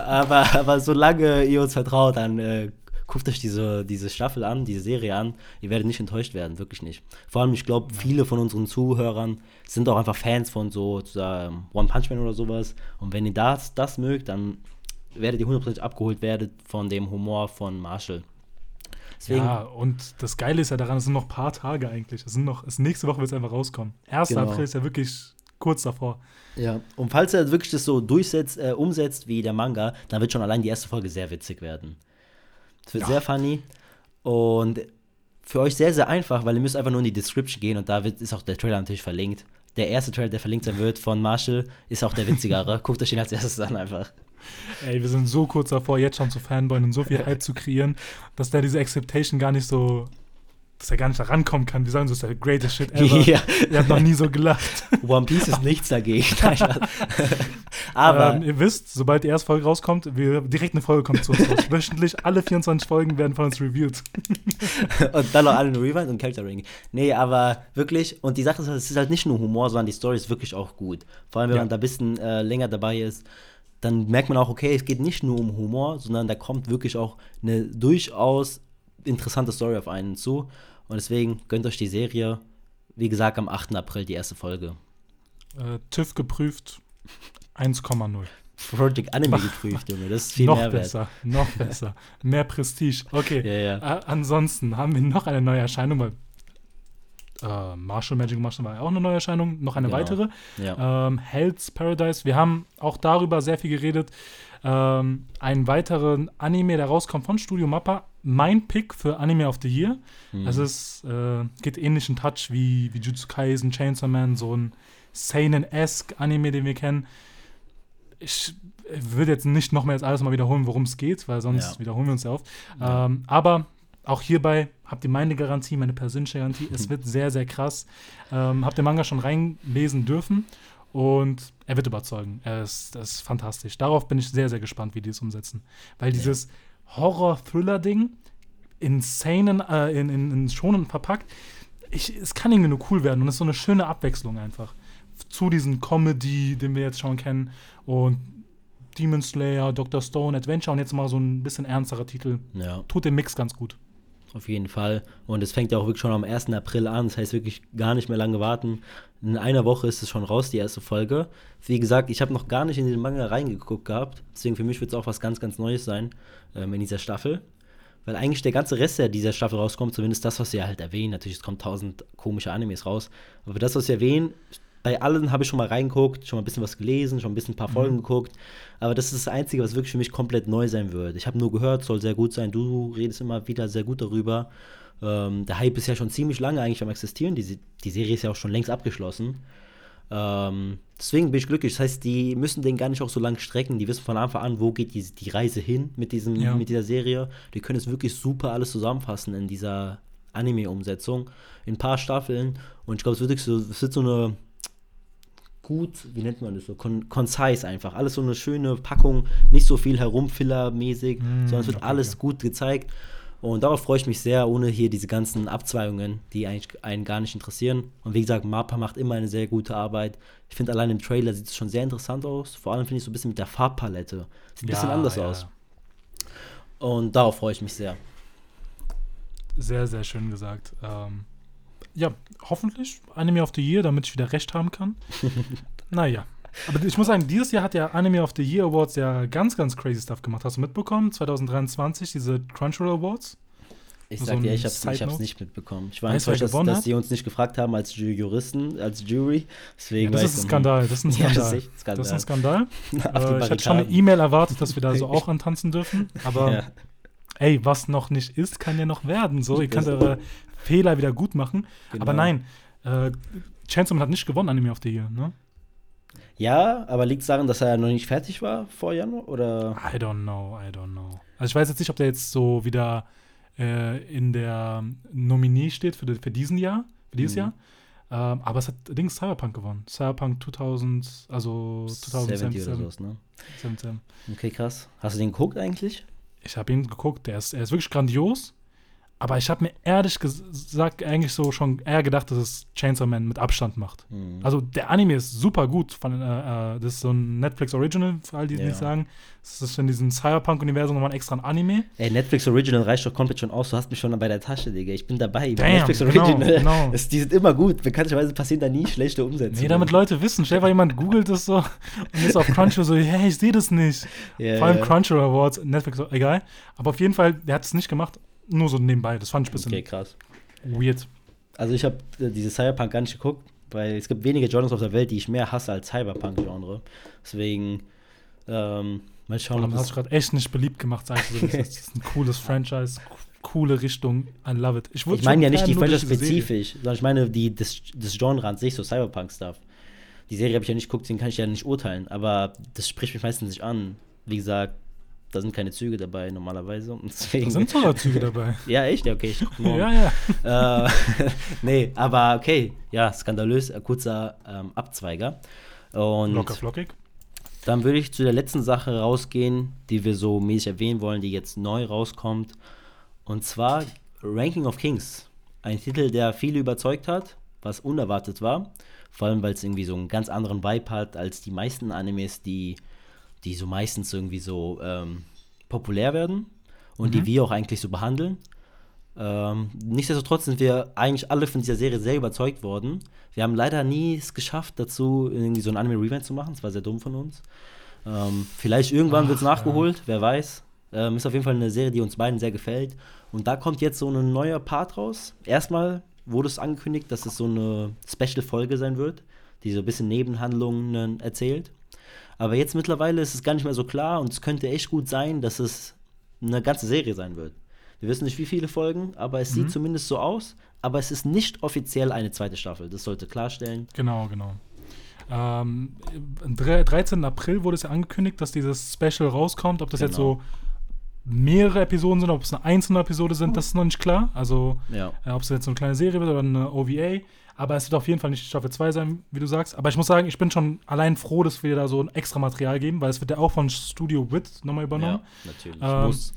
aber, aber solange ihr uns vertraut, dann äh, guckt euch diese, diese Staffel an, diese Serie an. Ihr werdet nicht enttäuscht werden, wirklich nicht. Vor allem, ich glaube, viele von unseren Zuhörern sind auch einfach Fans von so äh, One Punch Man oder sowas. Und wenn ihr das, das mögt, dann werdet ihr 100% abgeholt werden von dem Humor von Marshall. Deswegen, ja, und das Geile ist ja daran, es sind noch ein paar Tage eigentlich. Es sind noch, es, nächste Woche wird es einfach rauskommen. 1. Genau. April ist ja wirklich kurz davor. Ja, und falls er wirklich das so durchsetzt, äh, umsetzt wie der Manga, dann wird schon allein die erste Folge sehr witzig werden. Es wird ja. sehr funny und für euch sehr, sehr einfach, weil ihr müsst einfach nur in die Description gehen und da wird, ist auch der Trailer natürlich verlinkt. Der erste Trailer, der verlinkt sein wird von Marshall, ist auch der witzigere. Guckt euch den als erstes an einfach. Ey, wir sind so kurz davor, jetzt schon zu Fanboyen und so viel Hype zu kreieren, dass der diese Acceptation gar nicht so dass er gar nicht da rankommen kann. Die sagen, so ist der greatest shit ever. Ja. Er hat noch nie so gelacht. One Piece ist nichts dagegen. Aber ähm, ihr wisst, sobald die erste Folge rauskommt, wir, direkt eine Folge kommt zu uns raus. Wöchentlich alle 24 Folgen werden von uns reviewed. und dann noch alle eine Rewind und Character Ring. Nee, aber wirklich, und die Sache ist, es ist halt nicht nur Humor, sondern die Story ist wirklich auch gut. Vor allem, wenn ja. man da ein bisschen äh, länger dabei ist dann merkt man auch, okay, es geht nicht nur um Humor, sondern da kommt wirklich auch eine durchaus interessante Story auf einen zu. Und deswegen gönnt euch die Serie. Wie gesagt, am 8. April die erste Folge. Äh, TÜV geprüft 1,0. Project Anime geprüft, Junge. Das ist viel noch Mehrwert. besser, noch besser. Mehr Prestige. Okay. Ja, ja. Äh, ansonsten haben wir noch eine neue Erscheinung, weil äh, Marshall Magic Marshall war ja auch eine neue Erscheinung, noch eine genau. weitere. Ja. Ähm, Hell's Paradise. Wir haben auch darüber sehr viel geredet. Ähm, einen weiteren Anime, der rauskommt von Studio Mappa. Mein Pick für Anime of the Year. Mhm. Also es äh, geht ähnlichen Touch wie, wie Jutsu Kaisen, Chainsaw Man, so ein Seinen-esque Anime, den wir kennen. Ich würde jetzt nicht noch mehr jetzt alles mal wiederholen, worum es geht, weil sonst ja. wiederholen wir uns ja oft. Ja. Ähm, aber auch hierbei habt ihr meine Garantie, meine persönliche Garantie. Es wird sehr, sehr krass. Ähm, habt ihr Manga schon reinlesen dürfen und er wird überzeugen. Er ist, ist fantastisch. Darauf bin ich sehr, sehr gespannt, wie die es umsetzen. Weil dieses Horror-Thriller-Ding in Szenen, äh, in, in, in Schonen verpackt, ich, es kann irgendwie nur cool werden und es ist so eine schöne Abwechslung einfach. Zu diesem Comedy, den wir jetzt schon kennen und Demon Slayer, Dr. Stone, Adventure und jetzt mal so ein bisschen ernsterer Titel. Ja. Tut den Mix ganz gut. Auf jeden Fall. Und es fängt ja auch wirklich schon am 1. April an. Das heißt wirklich gar nicht mehr lange warten. In einer Woche ist es schon raus, die erste Folge. Wie gesagt, ich habe noch gar nicht in den Manga reingeguckt gehabt. Deswegen für mich wird es auch was ganz, ganz Neues sein ähm, in dieser Staffel. Weil eigentlich der ganze Rest, der dieser Staffel rauskommt, zumindest das, was sie halt erwähnen, natürlich, es kommen tausend komische Animes raus, aber das, was sie erwähnen, bei allen habe ich schon mal reingeguckt, schon mal ein bisschen was gelesen, schon ein bisschen ein paar Folgen mhm. geguckt. Aber das ist das Einzige, was wirklich für mich komplett neu sein wird. Ich habe nur gehört, soll sehr gut sein. Du redest immer wieder sehr gut darüber. Ähm, der Hype ist ja schon ziemlich lange eigentlich am Existieren. Die, die Serie ist ja auch schon längst abgeschlossen. Ähm, deswegen bin ich glücklich. Das heißt, die müssen den gar nicht auch so lang strecken. Die wissen von Anfang an, wo geht die, die Reise hin mit, diesem, ja. mit dieser Serie. Die können es wirklich super alles zusammenfassen in dieser Anime-Umsetzung. In ein paar Staffeln. Und ich glaube, es wird so, es wird so eine gut, wie nennt man das so, con concise einfach. Alles so eine schöne Packung, nicht so viel herumfiller-mäßig, mm, sondern es wird okay, alles ja. gut gezeigt. Und darauf freue ich mich sehr, ohne hier diese ganzen Abzweigungen, die eigentlich einen gar nicht interessieren. Und wie gesagt, Mappa macht immer eine sehr gute Arbeit. Ich finde, allein im Trailer sieht es schon sehr interessant aus. Vor allem finde ich so ein bisschen mit der Farbpalette. Sieht ein ja, bisschen anders ja. aus. Und darauf freue ich mich sehr. Sehr, sehr schön gesagt. Ähm, ja, hoffentlich Anime of the Year, damit ich wieder recht haben kann. naja. Aber ich muss sagen, dieses Jahr hat der Anime of the Year Awards ja ganz, ganz crazy Stuff gemacht. Hast du mitbekommen? 2023, diese Crunchyroll Awards? Ich sag so dir, ich hab's, ich hab's nicht mitbekommen. Ich war enttäuscht, dass, dass sie uns nicht gefragt haben als Juristen, als Jury. Deswegen ja, das ist ein Skandal. Das ist ein Skandal. Ja, das, ist Skandal. Das ist ein Skandal. äh, ich hatte schon eine E-Mail erwartet, dass wir da so auch antanzen dürfen. Aber ja. ey, was noch nicht ist, kann ja noch werden. So, ihr könnt eure Fehler wieder gut machen. Genau. Aber nein, äh, Chainsaw Man hat nicht gewonnen, Anime of the Year, ne? Ja, aber liegt es daran, dass er noch nicht fertig war vor Januar? Oder? I don't know, I don't know. Also ich weiß jetzt nicht, ob der jetzt so wieder äh, in der Nominee steht für, für diesen Jahr, für dieses mhm. Jahr. Ähm, aber es hat Dings Cyberpunk gewonnen. Cyberpunk 2000, also 2017 oder sowas, ne? 17. Okay, krass. Hast du den geguckt eigentlich? Ich habe ihn geguckt. Der ist, er ist wirklich grandios. Aber ich habe mir ehrlich gesagt eigentlich so schon eher gedacht, dass es Chainsaw Man mit Abstand macht. Mhm. Also der Anime ist super gut. Von, äh, äh das ist so ein Netflix Original, für all die, die ja. nicht sagen. Das ist in diesem Cyberpunk-Universum nochmal extra ein Anime. Ey, Netflix Original reicht doch komplett schon aus. Du hast mich schon bei der Tasche, Digga. Ich bin dabei. Damn, Netflix genau, Original. Genau. Das, die sind immer gut. Bekanntlicherweise passieren da nie schlechte Umsätze. Nee, damit Leute wissen. Stell dir jemand googelt das so und ist auf Crunchyroll so, hey, ich sehe das nicht. Yeah, Vor allem yeah. Crunchyroll Awards, Netflix, egal. Aber auf jeden Fall, der hat es nicht gemacht nur so nebenbei. Das fand ich ein bisschen okay, krass. weird. Also ich habe äh, diese Cyberpunk gar nicht geguckt, weil es gibt wenige Genres auf der Welt, die ich mehr hasse als Cyberpunk-Genre. Deswegen, ähm, mal schauen. Boah, hast du gerade echt nicht beliebt gemacht, sagst du. Das ist ein cooles Franchise, coole Richtung. I love it. Ich, ich meine ja nicht die Franchise spezifisch, sondern ich meine die, das, das Genre an sich, so Cyberpunk-Stuff. Die Serie habe ich ja nicht geguckt, deswegen kann ich ja nicht urteilen, aber das spricht mich meistens nicht an. Wie gesagt, da sind keine Züge dabei normalerweise. Deswegen, da sind sogar Züge dabei. ja, echt? Ja, okay. Ich ja, ja. äh, nee, aber okay. Ja, skandalös, äh, kurzer ähm, Abzweiger. Und Locker flockig. Dann würde ich zu der letzten Sache rausgehen, die wir so mäßig erwähnen wollen, die jetzt neu rauskommt. Und zwar Ranking of Kings. Ein Titel, der viele überzeugt hat, was unerwartet war. Vor allem, weil es irgendwie so einen ganz anderen Vibe hat als die meisten Animes, die die so meistens irgendwie so ähm, populär werden und mhm. die wir auch eigentlich so behandeln. Ähm, nichtsdestotrotz sind wir eigentlich alle von dieser Serie sehr überzeugt worden. Wir haben leider nie es geschafft, dazu irgendwie so ein Anime-Revamp zu machen. Das war sehr dumm von uns. Ähm, vielleicht irgendwann wird es nachgeholt, ja. wer weiß. Ähm, ist auf jeden Fall eine Serie, die uns beiden sehr gefällt. Und da kommt jetzt so ein neuer Part raus. Erstmal wurde es angekündigt, dass es so eine Special-Folge sein wird, die so ein bisschen Nebenhandlungen erzählt. Aber jetzt mittlerweile ist es gar nicht mehr so klar und es könnte echt gut sein, dass es eine ganze Serie sein wird. Wir wissen nicht, wie viele Folgen, aber es mhm. sieht zumindest so aus. Aber es ist nicht offiziell eine zweite Staffel. Das sollte klarstellen. Genau, genau. Ähm, am 13. April wurde es ja angekündigt, dass dieses Special rauskommt. Ob das genau. jetzt so mehrere Episoden sind, ob es eine einzelne Episode sind, das ist noch nicht klar. Also, ja. äh, ob es jetzt so eine kleine Serie wird oder eine OVA. Aber es wird auf jeden Fall nicht Staffel 2 sein, wie du sagst. Aber ich muss sagen, ich bin schon allein froh, dass wir da so ein extra Material geben, weil es wird ja auch von Studio Wit nochmal übernommen. Ja, natürlich. Ähm, muss.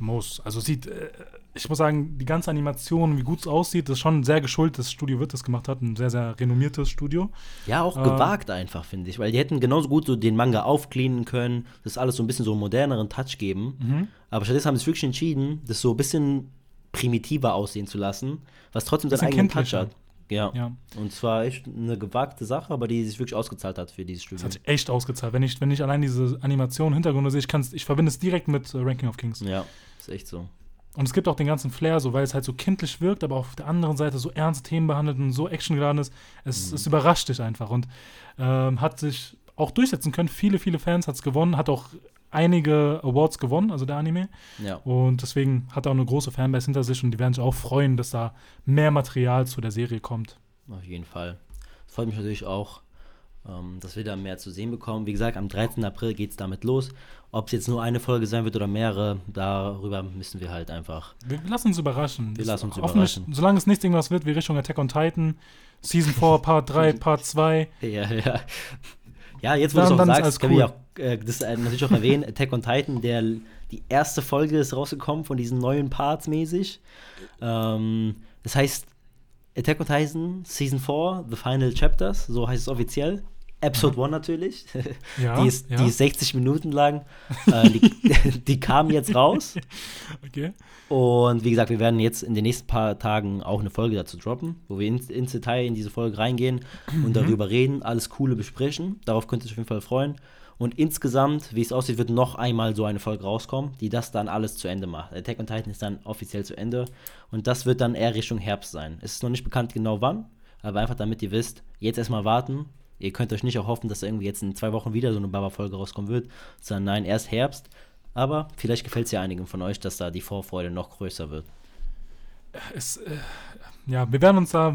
Muss. Also sieht, äh, ich muss sagen, die ganze Animation, wie gut es aussieht, ist schon sehr geschuldet, dass Studio Wit das gemacht hat. Ein sehr, sehr renommiertes Studio. Ja, auch ähm, gewagt einfach, finde ich. Weil die hätten genauso gut so den Manga aufcleanen können, das alles so ein bisschen so einen moderneren Touch geben. Mhm. Aber stattdessen haben sie sich wirklich entschieden, das so ein bisschen primitiver aussehen zu lassen, was trotzdem seinen eigenen Touch hat. Ja. Ja. Und zwar echt eine gewagte Sache, aber die sich wirklich ausgezahlt hat für dieses Das Studio. hat sich echt ausgezahlt. Wenn ich, wenn ich allein diese Animation, Hintergründe sehe, ich, kann's, ich verbinde es direkt mit äh, Ranking of Kings. Ja, ist echt so. Und es gibt auch den ganzen Flair, so weil es halt so kindlich wirkt, aber auf der anderen Seite so ernste Themen behandelt und so actiongeladen ist. Es, es überrascht dich einfach und ähm, hat sich auch durchsetzen können. Viele, viele Fans hat es gewonnen, hat auch einige Awards gewonnen, also der Anime. Ja. Und deswegen hat er auch eine große Fanbase hinter sich und die werden sich auch freuen, dass da mehr Material zu der Serie kommt. Auf jeden Fall. Das freut mich natürlich auch, dass wir da mehr zu sehen bekommen. Wie gesagt, am 13. April geht es damit los. Ob es jetzt nur eine Folge sein wird oder mehrere, darüber müssen wir halt einfach. Wir lassen uns überraschen. Wir lassen uns überraschen. Solange es nicht irgendwas wird wie Richtung Attack on Titan, Season 4, Part 3, Part 2. Ja, ja. Ja, jetzt, wo du es auch sagst, wir cool. auch äh, das äh, natürlich auch erwähnen. Attack on Titan, der, die erste Folge ist rausgekommen von diesen neuen Parts mäßig. Ähm, das heißt, Attack on Titan Season 4, The Final Chapters, so heißt es offiziell. Episode 1 natürlich. Ja, die, ist, ja. die ist 60 Minuten lang. äh, die, die kam jetzt raus. Okay. Und wie gesagt, wir werden jetzt in den nächsten paar Tagen auch eine Folge dazu droppen, wo wir ins, ins Detail in diese Folge reingehen und darüber reden, alles Coole besprechen. Darauf könnt ihr euch auf jeden Fall freuen. Und insgesamt, wie es aussieht, wird noch einmal so eine Folge rauskommen, die das dann alles zu Ende macht. Attack on Titan ist dann offiziell zu Ende. Und das wird dann eher Richtung Herbst sein. Es ist noch nicht bekannt genau wann, aber einfach damit ihr wisst, jetzt erstmal warten. Ihr könnt euch nicht auch hoffen, dass irgendwie jetzt in zwei Wochen wieder so eine Baba-Folge rauskommen wird, sondern nein, erst Herbst. Aber vielleicht gefällt es ja einigen von euch, dass da die Vorfreude noch größer wird. Es, äh, ja, wir werden uns da,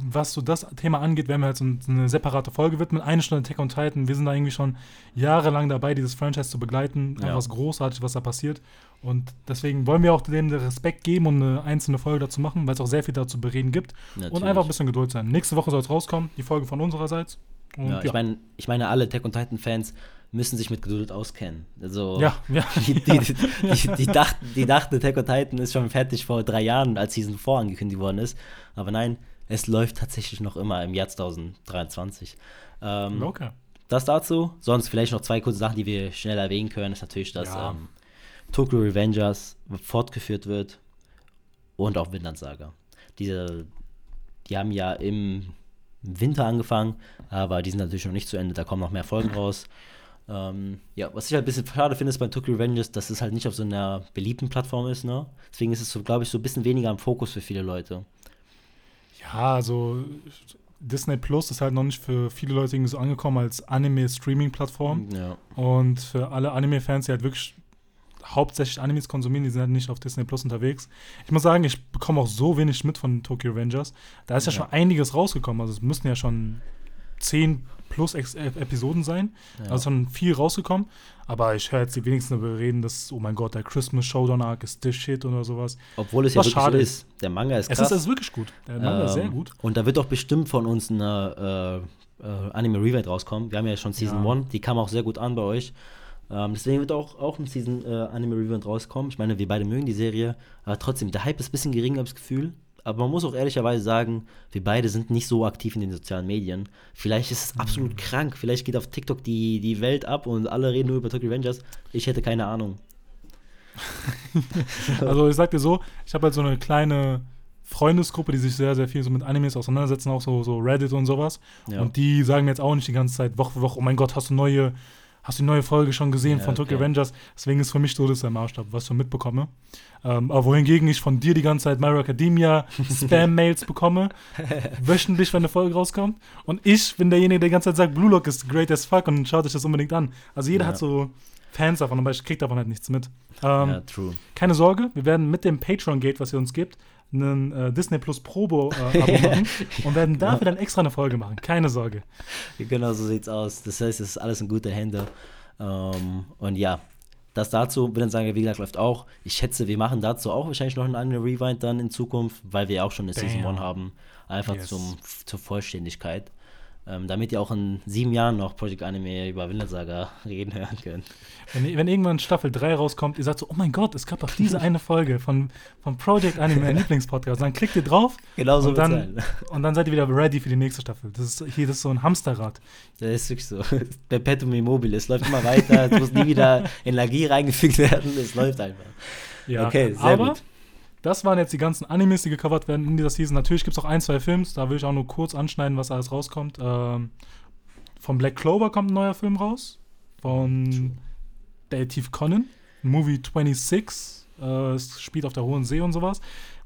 was so das Thema angeht, werden wir halt so eine separate Folge widmen. Eine Stunde Attack on Titan. Wir sind da irgendwie schon jahrelang dabei, dieses Franchise zu begleiten. Ja. Einfach was großartig, was da passiert. Und deswegen wollen wir auch denen den Respekt geben und eine einzelne Folge dazu machen, weil es auch sehr viel dazu bereden gibt. Und Natürlich. einfach ein bisschen Geduld sein. Nächste Woche soll es rauskommen, die Folge von unsererseits. Und Ja, ich meine, ich meine, alle Attack on Titan-Fans müssen sich mit Geduld auskennen. Also, ja, ja. die, die, die, die, dachten, die dachten, Attack on Titan ist schon fertig vor drei Jahren, als Season 4 angekündigt worden ist. Aber nein, es läuft tatsächlich noch immer im Jahr 2023. Ähm, Locker. Das dazu. Sonst vielleicht noch zwei kurze Sachen, die wir schnell erwähnen können. Ist natürlich, dass Ja. ähm, Tokyo Revengers fortgeführt wird und auch Vinland Saga. Diese, die haben ja im Winter angefangen, aber die sind natürlich noch nicht zu Ende. Da kommen noch mehr Folgen raus. Ähm, ja, was ich halt ein bisschen schade finde, ist bei Tokyo Revengers, dass es halt nicht auf so einer beliebten Plattform ist, ne? Deswegen ist es so, glaube ich, so ein bisschen weniger im Fokus für viele Leute. Ja, also Disney Plus ist halt noch nicht für viele Leute irgendwie so angekommen als Anime-Streaming-Plattform. Ja. Und für alle Anime-Fans, die halt wirklich hauptsächlich Animes konsumieren, die sind halt nicht auf Disney Plus unterwegs. Ich muss sagen, ich bekomme auch so wenig mit von Tokyo Revengers. Da ist ja, Ja. schon einiges rausgekommen. Also es müssten ja schon 10 plus Ex äh, Episoden sein. Ja. Also schon viel rausgekommen. Aber ich höre jetzt die wenigsten darüber reden, dass, oh mein Gott, der Christmas Showdown Arc ist this shit oder sowas. Obwohl es ja Was wirklich schade so ist. Der Manga ist Es krass. ist, es ist wirklich gut. Der Manga ist sehr Ähm, gut. Und da wird auch bestimmt von uns eine äh, äh, Anime Rewrite rauskommen. Wir haben ja schon Season Ja. 1, die kam auch sehr gut an bei euch. Ähm, deswegen wird auch, auch ein Season äh, Anime Rewrite rauskommen. Ich meine, wir beide mögen die Serie, aber trotzdem, der Hype ist ein bisschen gering, habe ich das Gefühl. Aber man muss auch ehrlicherweise sagen, wir beide sind nicht so aktiv in den sozialen Medien. Vielleicht ist es absolut krank. Vielleicht geht auf TikTok die, die Welt ab und alle reden nur über Tokyo Revengers. Ich hätte keine Ahnung. Also ich sag dir so, ich habe halt so eine kleine Freundesgruppe, die sich sehr, sehr viel so mit Animes auseinandersetzen, auch so, so Reddit und sowas. Ja. Und die sagen mir jetzt auch nicht die ganze Zeit, Woche für Woche, oh mein Gott, hast du neue, hast du die neue Folge schon gesehen Ja, von Tokyo okay. Avengers? Deswegen ist für mich so das der Maßstab, was ich so mitbekomme. Ähm, aber wohingegen ich von dir die ganze Zeit Hero Academia Spam-Mails bekomme, wöchentlich, wenn eine Folge rauskommt. Und ich bin derjenige, der die ganze Zeit sagt, Blue Lock ist great as fuck und schaut euch das unbedingt an. Also jeder Ja. hat so Fans davon, aber ich krieg davon halt nichts mit. Ähm, ja, true. keine Sorge, wir werden mit dem Patreon-Gate, was ihr uns gibt, einen äh, Disney Plus Probo äh, Abo machen und werden dafür dann extra eine Folge machen. Keine Sorge. Genau so sieht's aus. Das heißt, es ist alles in guter Hände. Ähm, und ja, das dazu, will dann sagen, wie gesagt, läuft auch. Ich schätze, wir machen dazu auch wahrscheinlich noch eine Rewind dann in Zukunft, weil wir ja auch schon eine Season Damn. 1 haben. Einfach Yes. zum, zur Vollständigkeit. Ähm, damit ihr auch in sieben Jahren noch Project Anime über Vinland Saga reden hören könnt. Wenn, wenn irgendwann Staffel 3 rauskommt, ihr sagt so, oh mein Gott, es gab doch diese eine Folge von, von Project Anime, mein Lieblingspodcast. Dann klickt ihr drauf Genau so und, dann, und dann seid ihr wieder ready für die nächste Staffel. Das ist hier das ist so ein Hamsterrad. Das ist wirklich so. Perpetuum immobile. Es läuft immer weiter. Es muss nie wieder Energie reingefügt werden. Es läuft einfach. Ja, Okay, sehr aber gut. Das waren jetzt die ganzen Animes, die gecovert werden in dieser Season. Natürlich gibt es auch ein, zwei Films, da will ich auch nur kurz anschneiden, was alles rauskommt. Ähm, von Black Clover kommt ein neuer Film raus. Von Detektiv Conan, Movie 26. Äh, es spielt auf der Hohen See und sowas.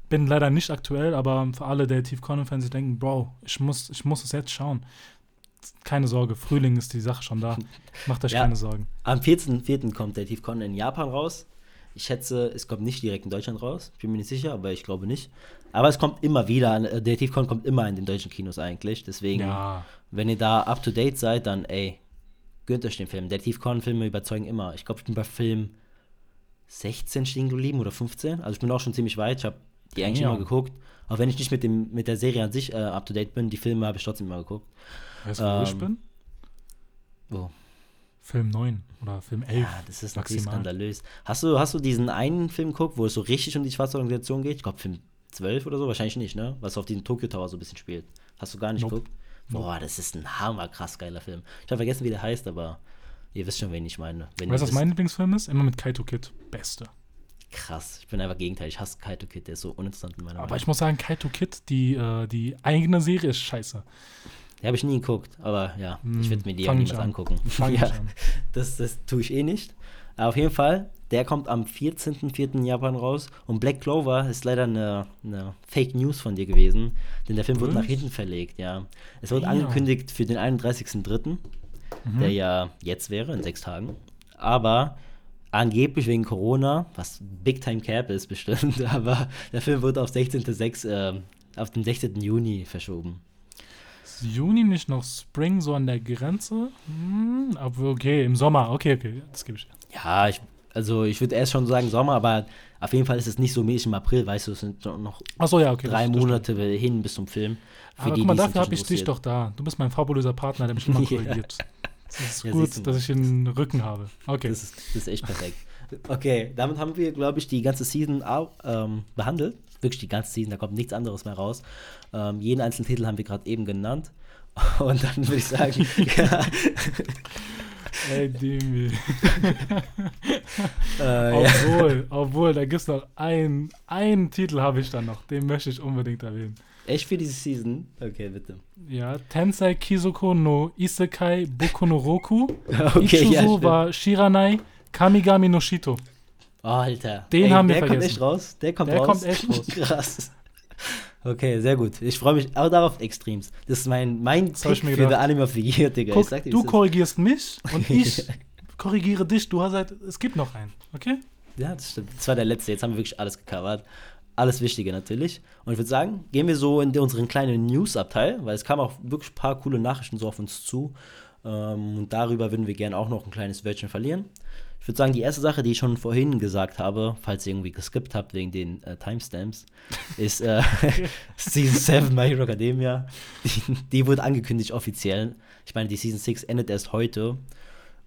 Bin leider nicht aktuell, aber für alle Detektiv Conan-Fans, die denken, Bro, ich muss, ich muss es jetzt schauen. Keine Sorge, Frühling ist die Sache schon da. Macht euch ja, keine Sorgen. Am 14.04. kommt Detektiv Conan in Japan raus. Ich schätze, es kommt nicht direkt in Deutschland raus. Ich bin mir nicht sicher, aber ich glaube nicht. Aber es kommt immer wieder, äh, Detektiv Conan kommt immer in den deutschen Kinos eigentlich. Deswegen, ja. wenn ihr da up to date seid, dann ey, gönnt euch den Film. Detektiv Conan-Filme überzeugen immer. Ich glaube, ich bin bei Film 16 stehen geblieben oder 15. Also ich bin auch schon ziemlich weit. Ich habe die eigentlich ja. immer geguckt. Auch wenn ich nicht mit, dem, mit der Serie an sich äh, up to date bin, die Filme habe ich trotzdem immer geguckt. Weißt du, wo ähm, ich bin? Wo? Film 9 oder Film 11. Ja, das ist natürlich skandalös. Hast du, hast du diesen einen Film geguckt, wo es so richtig um die schwarze Organisation geht? Ich glaube, Film 12 oder so? Wahrscheinlich nicht, ne? Was auf den Tokyo Tower so ein bisschen spielt. Hast du gar nicht nope. geguckt? Boah, das ist ein hammer krass geiler Film. Ich habe vergessen, wie der heißt, aber ihr wisst schon, wen ich meine. Wenn weißt du, was mein Lieblingsfilm ist? Immer mit Kaito Kid. Beste. Krass. Ich bin einfach Gegenteil. Ich hasse Kaito Kid. Der ist so uninteressant in meiner Aber Meinung. ich muss sagen, Kaito Kid, die, äh, die eigene Serie ist scheiße. Die habe ich nie geguckt, aber ja, hm, ich würde mir die auch niemals an. angucken. ja, das, das tue ich eh nicht. Aber auf jeden Fall, der kommt am 14.04. in Japan raus. Und Black Clover ist leider eine, eine Fake News von dir gewesen, denn der Film wurde nach hinten verlegt, ja. Es wurde ja. angekündigt für den 31.03., mhm. der ja jetzt wäre, in sechs Tagen. Aber angeblich wegen Corona, was Big Time Cap ist bestimmt, aber der Film wurde auf 16.06., äh, auf den 16. Juni verschoben. Juni nicht noch Spring so an der Grenze? Hm, aber okay, im Sommer. Okay, okay, das gebe ich. Ja, ich, also ich würde erst schon sagen Sommer, aber auf jeden Fall ist es nicht so mäßig im April, weißt du, es sind noch so, ja, okay, drei Monate hin bis zum Film. Für aber die, guck mal, dafür habe ich dich doch da. Du bist mein fabulöser Partner, der mich immer korrigiert. Es ist ja, gut, dass ich den Rücken habe. Okay. Das ist, das ist echt perfekt. Okay, damit haben wir, glaube ich, die ganze Season auch, ähm, behandelt. Wirklich die ganze Season, da kommt nichts anderes mehr raus. Ähm, jeden einzelnen Titel haben wir gerade eben genannt. Und dann würde ich sagen, ja. Ey, Demi. äh, obwohl, ja. obwohl, da gibt es noch einen, einen Titel habe ich dann noch, den möchte ich unbedingt erwähnen. Echt für diese Season? Okay, bitte. Ja, Tensei Kizuko no Isekai Boku no Roku. okay, Ichuzo ja, war Shiranai Kamigami no Shito. Alter. Den Ey, haben wir der vergessen. kommt echt raus? Der kommt der raus? kommt echt raus. Krass. Okay, sehr gut. Ich freue mich auch darauf extremst. Das ist mein, mein Pick für den Anime of the Year, Digga. Guck, dir, du korrigierst mich und ich korrigiere dich. Du hast halt, es gibt noch einen, okay? Ja, das stimmt. Das war der letzte. Jetzt haben wir wirklich alles gecovert. Alles Wichtige natürlich. Und ich würde sagen, gehen wir so in unseren kleinen News-Abteil, weil es kamen auch wirklich ein paar coole Nachrichten so auf uns zu. Ähm, und darüber würden wir gerne auch noch ein kleines Wörtchen verlieren. Ich würde sagen, die erste Sache, die ich schon vorhin gesagt habe, falls ihr irgendwie geskippt habt wegen den äh, Timestamps, ist äh, Season 7 My Hero Academia. Die, die, wurde angekündigt offiziell. Ich meine, die Season 6 endet erst heute.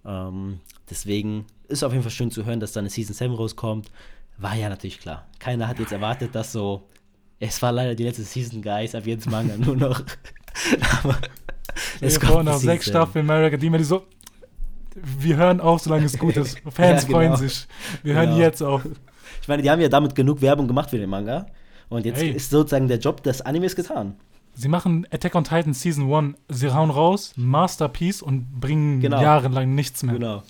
Ähm, deswegen ist es auf jeden Fall schön zu hören, dass da eine Season 7 rauskommt. War ja natürlich klar. Keiner hat jetzt erwartet, dass so. Es war leider die letzte Season, Guys, ab jetzt Manga nur noch. Aber es kommt nach sechs Staffeln My Hero Academia, die so wir hören auf, solange es gut ist. Fans ja, genau. freuen sich. Wir hören genau. jetzt auf. Ich meine, die haben ja damit genug Werbung gemacht für den Manga. Und jetzt hey. ist sozusagen der Job des Animes getan. Sie machen Attack on Titan Season 1, sie hauen raus, Masterpiece und bringen genau. jahrelang nichts mehr. Genau.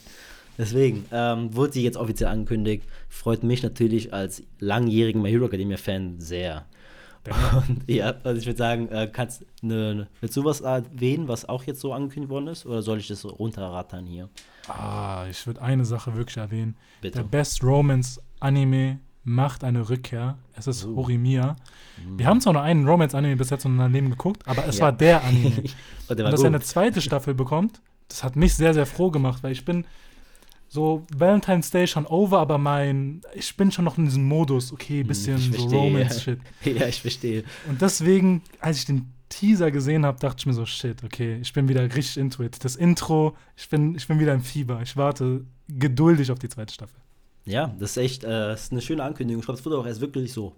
Deswegen ähm, wurde sie jetzt offiziell angekündigt. Freut mich natürlich als langjährigen My Hero Academia Fan sehr. Und, ja, also ich würde sagen, äh, kannst ne, willst du was erwähnen, was auch jetzt so angekündigt worden ist, oder soll ich das so runterrattern hier? Ah, ich würde eine Sache wirklich erwähnen. Bitte. Der Best Romance Anime macht eine Rückkehr. Es ist uh. Horimiya. Mm. Wir haben zwar nur einen Romance-Anime bis jetzt in unserem Leben geguckt, aber es ja. war der Anime. Und, der Und dass er eine zweite Staffel bekommt, das hat mich sehr, sehr froh gemacht, weil ich bin so Valentine's Day schon over, aber mein, ich bin schon noch in diesem Modus, okay, hm, bisschen so Romance-Shit. Ja. ja, ich verstehe. Und deswegen, als ich den Teaser gesehen habe, dachte ich mir so, shit, okay, ich bin wieder richtig into it. Das Intro, ich bin, ich bin wieder im Fieber. Ich warte geduldig auf die zweite Staffel. Ja, das ist echt, äh, ist eine schöne Ankündigung. Ich glaube, es wurde auch erst wirklich so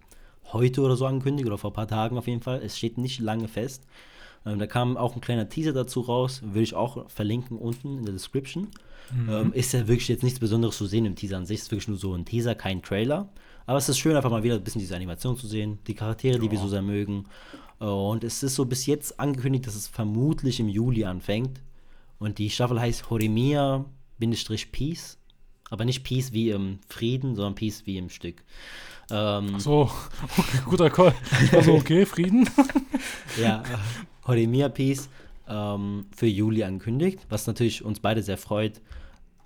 heute oder so angekündigt oder vor ein paar Tagen auf jeden Fall. Es steht nicht lange fest. Ähm, da kam auch ein kleiner Teaser dazu raus, würde ich auch verlinken unten in der Description. Mhm. Ähm, ist ja wirklich jetzt nichts Besonderes zu sehen im Teaser an sich. Ist wirklich nur so ein Teaser, kein Trailer. Aber es ist schön, einfach mal wieder ein bisschen diese Animation zu sehen, die Charaktere, ja. die wir so sehr mögen. Und es ist so bis jetzt angekündigt, dass es vermutlich im Juli anfängt. Und die Staffel heißt Horemia-Peace. Aber nicht Peace wie im Frieden, sondern Peace wie im Stück. Ähm, Ach so, okay, guter Call. Also okay, Frieden. ja, Horemia Peace ähm, für Juli angekündigt, was natürlich uns beide sehr freut.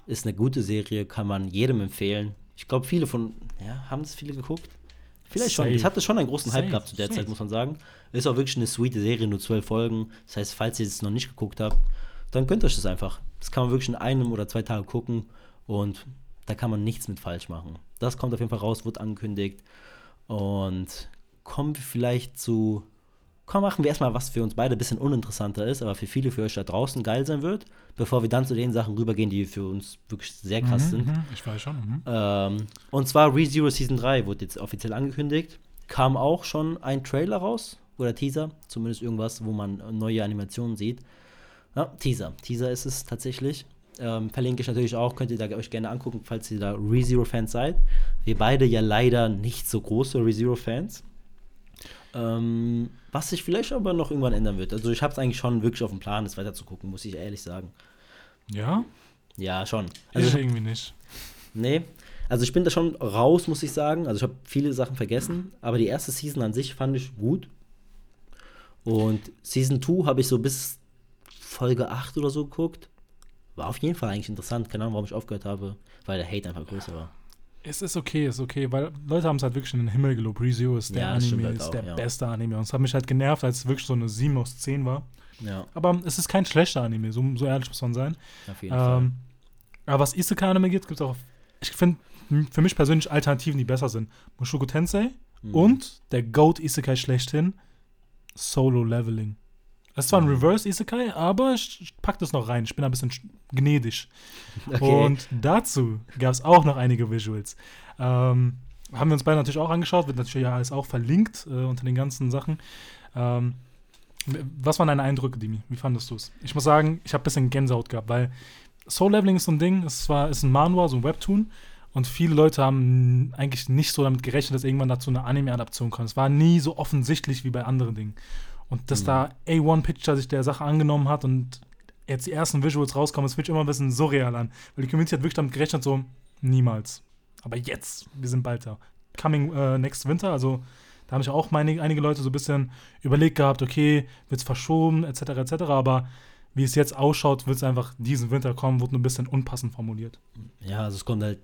Ist eine gute Serie, kann man jedem empfehlen. Ich glaube, viele von, ja, haben es viele geguckt? Vielleicht Safe. schon. Es hatte schon einen großen Safe. Hype gehabt zu der Safe. Zeit, muss man sagen. Ist auch wirklich eine sweete Serie, nur zwölf Folgen. Das heißt, falls ihr es noch nicht geguckt habt, dann könnt ihr euch das einfach. Das kann man wirklich in einem oder zwei Tagen gucken und da kann man nichts mit falsch machen. Das kommt auf jeden Fall raus, wird angekündigt. Und kommen wir vielleicht zu komm, machen wir erstmal, was für uns beide ein bisschen uninteressanter ist, aber für viele für euch da draußen geil sein wird, bevor wir dann zu den Sachen rübergehen, die für uns wirklich sehr krass mhm, sind. Mhm, ich weiß schon. Mhm. Ähm, und zwar ReZero Season 3 wurde jetzt offiziell angekündigt. Kam auch schon ein Trailer raus oder Teaser, zumindest irgendwas, wo man neue Animationen sieht. Ja, Teaser. Teaser ist es tatsächlich. Ähm, verlinke ich natürlich auch, könnt ihr da euch gerne angucken, falls ihr da ReZero-Fans seid. Wir beide ja leider nicht so große ReZero-Fans. Ähm, was sich vielleicht aber noch irgendwann ändern wird. Also ich habe es eigentlich schon wirklich auf dem Plan, es weiter zu gucken, muss ich ehrlich sagen. Ja? Ja, schon. Also ich irgendwie nicht. Nee. Also ich bin da schon raus, muss ich sagen. Also ich habe viele Sachen vergessen, aber die erste Season an sich fand ich gut. Und Season 2 habe ich so bis Folge 8 oder so geguckt. War auf jeden Fall eigentlich interessant. Keine Ahnung, warum ich aufgehört habe, weil der Hate einfach größer war. Es ist okay, ist okay, weil Leute haben es halt wirklich in den Himmel gelobt. ReZero ist der ja, Anime, halt ist auch, der ja. beste Anime. Und es hat mich halt genervt, als es wirklich so eine 7 aus 10 war. Ja. Aber es ist kein schlechter Anime, so, so ehrlich muss man sein. Auf jeden ähm, Fall. Aber was Isekai-Anime gibt, gibt es auch, ich finde, für mich persönlich Alternativen, die besser sind. Mushoku Tensei mhm. und der Goat Isekai schlechthin, Solo Leveling. Das ist zwar ein mhm. Reverse Isekai, aber ich pack das noch rein. Ich bin ein bisschen gnädig. Okay. Und dazu gab es auch noch einige Visuals. Ähm, haben wir uns beide natürlich auch angeschaut, wird natürlich ja alles auch verlinkt äh, unter den ganzen Sachen. Ähm, was waren deine Eindrücke, Dimi? Wie fandest du es? Ich muss sagen, ich habe ein bisschen Gänsehaut gehabt, weil Soul Leveling ist so ein Ding, es war, ist ein Manua, so ein Webtoon. Und viele Leute haben eigentlich nicht so damit gerechnet, dass irgendwann dazu eine Anime-Adaption kommt. Es war nie so offensichtlich wie bei anderen Dingen. Und dass mhm. da A1 Picture sich der Sache angenommen hat und jetzt die ersten Visuals rauskommen, das fühlt sich immer ein bisschen surreal an. Weil die Community hat wirklich damit gerechnet, so, niemals. Aber jetzt, wir sind bald da. Coming äh, next winter, also da haben sich auch meine, einige Leute so ein bisschen überlegt gehabt, okay, wird es verschoben, etc., etc., aber wie es jetzt ausschaut, wird es einfach diesen Winter kommen, wurde nur ein bisschen unpassend formuliert. Ja, also es kommt halt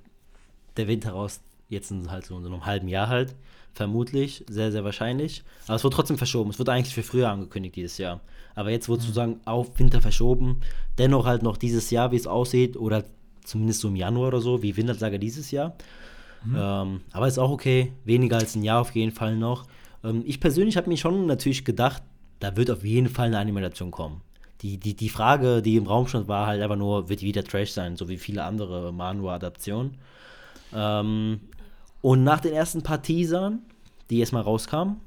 der Winter raus, jetzt in halt so in einem halben Jahr halt. Vermutlich, sehr, sehr wahrscheinlich. Aber es wird trotzdem verschoben. Es wird eigentlich für früher angekündigt dieses Jahr. Aber jetzt wurde mhm. sozusagen auf Winter verschoben. Dennoch halt noch dieses Jahr, wie es aussieht, oder zumindest so im Januar oder so, wie Wintersager dieses Jahr. Mhm. Ähm, aber ist auch okay. Weniger als ein Jahr auf jeden Fall noch. Ähm, ich persönlich habe mir schon natürlich gedacht, da wird auf jeden Fall eine Animation kommen. Die, die, die Frage, die im Raum stand, war halt einfach nur, wird die wieder Trash sein, so wie viele andere Manu-Adaptionen. Ähm, und nach den ersten paar Teasern, die erstmal rauskamen,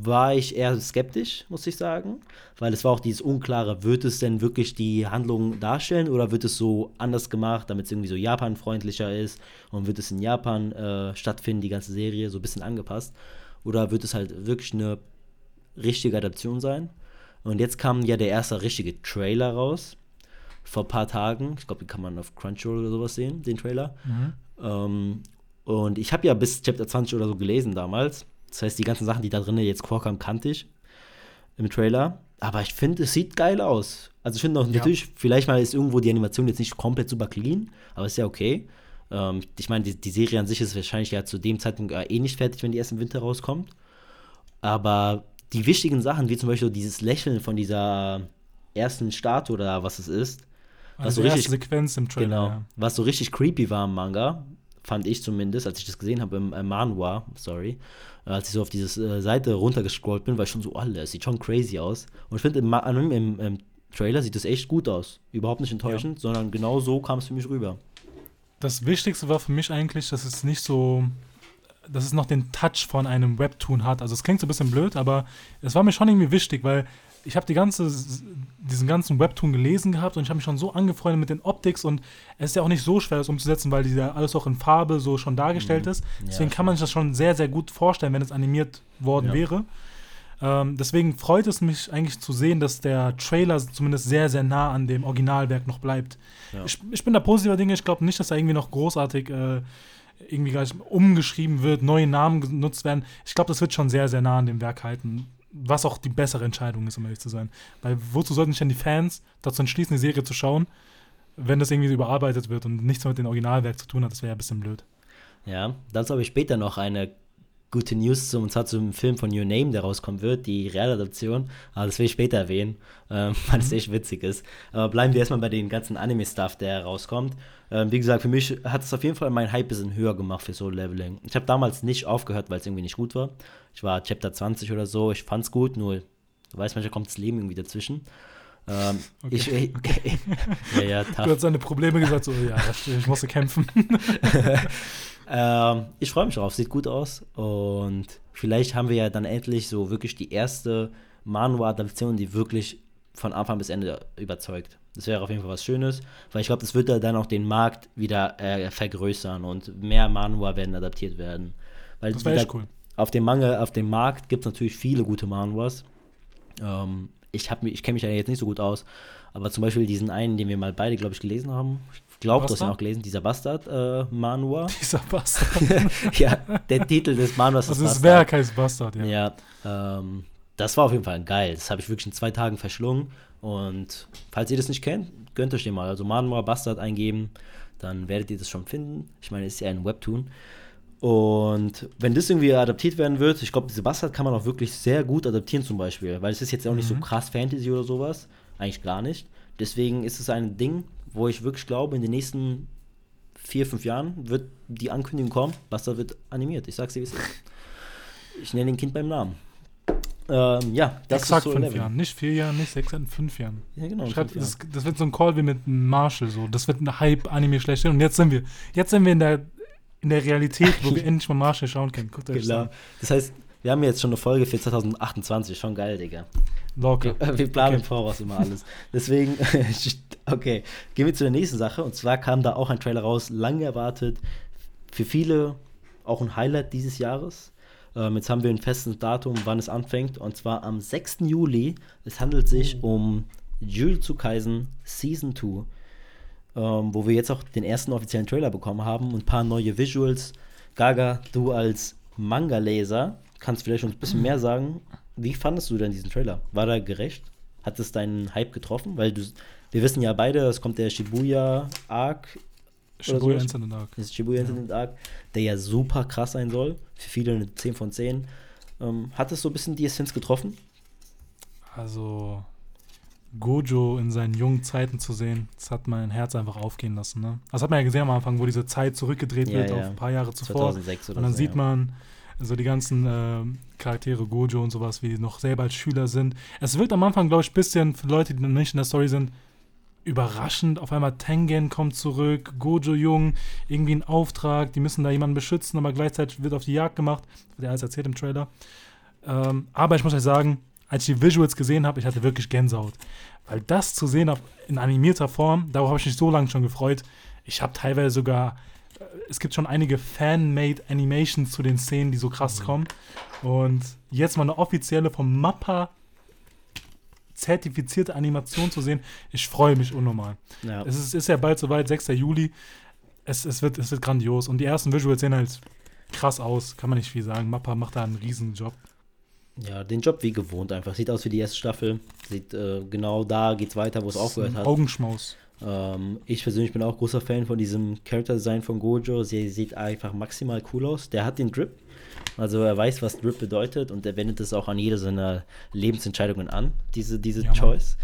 war ich eher skeptisch, muss ich sagen. Weil es war auch dieses Unklare, wird es denn wirklich die Handlung darstellen oder wird es so anders gemacht, damit es irgendwie so Japan-freundlicher ist und wird es in Japan äh, stattfinden, die ganze Serie, so ein bisschen angepasst? Oder wird es halt wirklich eine richtige Adaption sein? Und jetzt kam ja der erste richtige Trailer raus. Vor ein paar Tagen. Ich glaube, den kann man auf Crunchyroll oder sowas sehen, den Trailer. Mhm. Ähm, und ich habe ja bis Chapter 20 oder so gelesen damals. Das heißt, die ganzen Sachen, die da drin jetzt vorkamen, kannte ich im Trailer. Aber ich finde, es sieht geil aus. Also ich finde auch ja. natürlich, vielleicht mal ist irgendwo die Animation jetzt nicht komplett super clean, aber ist ja okay. Ähm, ich meine, die, die, Serie an sich ist wahrscheinlich ja zu dem Zeitpunkt eh nicht fertig, wenn die erst im Winter rauskommt. Aber die wichtigen Sachen, wie zum Beispiel dieses Lächeln von dieser ersten Statue oder was es ist, was also so richtig Sequenz im Trailer, genau, ja. was so richtig creepy war im Manga, fand ich zumindest, als ich das gesehen habe im äh, Manhwa, sorry, äh, als ich so auf diese äh, Seite runtergescrollt bin, war ich schon so, alle, es sieht schon crazy aus. Und ich finde, im, im, im, Trailer sieht es echt gut aus. Überhaupt nicht enttäuschend, ja. sondern genau so kam es für mich rüber. Das Wichtigste war für mich eigentlich, dass es nicht so, dass es noch den Touch von einem Webtoon hat. Also es klingt so ein bisschen blöd, aber es war mir schon irgendwie wichtig, weil ich habe die ganze, diesen ganzen Webtoon gelesen gehabt und ich habe mich schon so angefreundet mit den Optics und es ist ja auch nicht so schwer, das umzusetzen, weil ja alles auch in Farbe so schon dargestellt mhm. ist. Deswegen ja, kann man sich das schon sehr, sehr gut vorstellen, wenn es animiert worden ja. wäre. Ähm, deswegen freut es mich eigentlich zu sehen, dass der Trailer zumindest sehr, sehr nah an dem Originalwerk noch bleibt. Ich, ich, bin da positiver Dinge. Ich glaube nicht, dass da irgendwie noch großartig äh, irgendwie gleich umgeschrieben wird, neue Namen genutzt werden. Ich glaube, das wird schon sehr, sehr nah an dem Werk halten. Was auch die bessere Entscheidung ist, um ehrlich zu sein. Weil wozu sollten sich denn die Fans dazu entschließen, die Serie zu schauen, wenn das irgendwie überarbeitet wird und nichts mit dem Originalwerk zu tun hat? Das wäre ja ein bisschen blöd. Ja, dazu habe ich später noch eine gute News zum, und zwar zum Film von Your Name, der rauskommen wird, die Realadaption. Aber das will ich später erwähnen, ähm, weil es mhm. echt witzig ist. Aber bleiben wir erstmal bei den ganzen Anime-Stuff, der rauskommt. Ähm, wie gesagt, für mich hat es auf jeden Fall meinen Hype ein bisschen höher gemacht für Soul Leveling. Ich habe damals nicht aufgehört, weil es irgendwie nicht gut war. Ich war Chapter 20 oder so, ich fand es gut, nur, du weißt, manchmal kommt das Leben irgendwie dazwischen. Ähm, okay. Ich, ich, okay. ja, ja, tough. Du hast deine Probleme gesagt, so, ja, ich musste kämpfen. Ähm, ich freue mich drauf, sieht gut aus. Und vielleicht haben wir ja dann endlich so wirklich die erste Manua-Adaption, die wirklich von Anfang bis Ende überzeugt. Das wäre auf jeden Fall was Schönes, weil ich glaube, das wird dann auch den Markt wieder äh, vergrößern und mehr Manua werden adaptiert werden. Weil das wäre cool. Auf dem Mangel, auf dem Markt gibt es natürlich viele gute Manuas. Ähm, ich, ich kenne mich ja jetzt nicht so gut aus, aber zum Beispiel diesen einen, den wir mal beide, glaube ich, gelesen haben, glaube, du hast ihn auch gelesen, dieser Bastard-Manua. Äh, dieser Bastard. ja, der Titel des Manuas ist Das ist Werk heißt Bastard, ja. Ja, ähm, das war auf jeden Fall geil. Das habe ich wirklich in zwei Tagen verschlungen. Und falls ihr das nicht kennt, gönnt euch den mal. Also Manua Bastard eingeben, dann werdet ihr das schon finden. Ich meine, es ist ja ein Webtoon. Und wenn das irgendwie adaptiert werden wird, ich glaube, diese Bastard kann man auch wirklich sehr gut adaptieren zum Beispiel, weil es ist jetzt auch nicht mhm. so krass Fantasy oder sowas, eigentlich gar nicht. Deswegen ist es ein Ding, wo ich wirklich glaube, in den nächsten vier, fünf Jahren wird die Ankündigung kommen, Buster wird animiert. Ich sag's dir, wie es ist. Ich nenne den Kind beim Namen. Ähm, ja, das Exakt ist so fünf Jahren, nicht vier Jahren, nicht sechs, in fünf Jahren. Ja, genau. Schreibt, das, das, wird so ein Call wie mit Marshall, so. Das wird ein Hype-Anime schlechthin. Und jetzt sind wir, jetzt sind wir in der, in der Realität, wo wir endlich mal Marshall schauen können. Guckt euch genau. Das heißt, wir haben jetzt schon eine Folge für 2028. Schon geil, Digga. Locker. Wir, wir planen okay. im Voraus immer alles. Deswegen, okay, gehen wir zu der nächsten Sache. Und zwar kam da auch ein Trailer raus, lange erwartet. Für viele auch ein Highlight dieses Jahres. Ähm, jetzt haben wir ein festes Datum, wann es anfängt. Und zwar am 6. Juli. Es handelt sich oh. um Jujutsu Kaisen Season 2. Ähm, wo wir jetzt auch den ersten offiziellen Trailer bekommen haben und ein paar neue Visuals. Gaga, du als Manga-Leser kannst vielleicht uns ein bisschen mehr sagen. Wie fandest du denn diesen Trailer? War der gerecht? Hat es deinen Hype getroffen? Weil du, wir wissen ja beide, es kommt der Shibuya Arc. Shibuya so. Incident Arc. Das ist Shibuya Incident Arc, der ja super krass sein soll. Für viele eine 10 von 10. Ähm, hat es so ein bisschen die Essenz getroffen? Also, Gojo in seinen jungen Zeiten zu sehen, das hat mein Herz einfach aufgehen lassen. Ne? Das hat man ja gesehen am Anfang, wo diese Zeit zurückgedreht ja, wird ja. auf ein paar Jahre zuvor. 2006 oder Und dann so, sieht man, also die ganzen äh, Charaktere, Gojo und sowas, wie noch selber als Schüler sind. Es wirkt am Anfang, glaube ich, ein bisschen für Leute, die noch nicht in der Story sind, überraschend. Auf einmal Tengen kommt zurück, Gojo jung, irgendwie ein Auftrag, die müssen da jemanden beschützen, aber gleichzeitig wird auf die Jagd gemacht. Wird ja alles erzählt im Trailer. Ähm, aber ich muss euch sagen, als ich die Visuals gesehen habe, ich hatte wirklich Gänsehaut. Weil das zu sehen in animierter Form, darauf habe ich mich so lange schon gefreut. Ich habe teilweise sogar es gibt schon einige Fan-made Animations zu den Szenen, die so krass mhm. kommen. Und jetzt mal eine offizielle vom Mappa zertifizierte Animation zu sehen, ich freue mich unnormal. Ja. Es ist, ist ja bald soweit, 6. Juli. Es, es, wird, es wird grandios. Und die ersten Visuals sehen halt krass aus, kann man nicht viel sagen. Mappa macht da einen riesen Job. Ja, den Job wie gewohnt einfach. Sieht aus wie die erste Staffel. Sieht äh, genau da geht's weiter, wo es aufgehört hat. Augenschmaus. Ähm, ich persönlich bin auch großer Fan von diesem Character-Design von Gojo. Sie sieht einfach maximal cool aus. Der hat den Drip. Also er weiß, was Drip bedeutet und er wendet es auch an jede seiner Lebensentscheidungen an, diese, diese ja, Choice.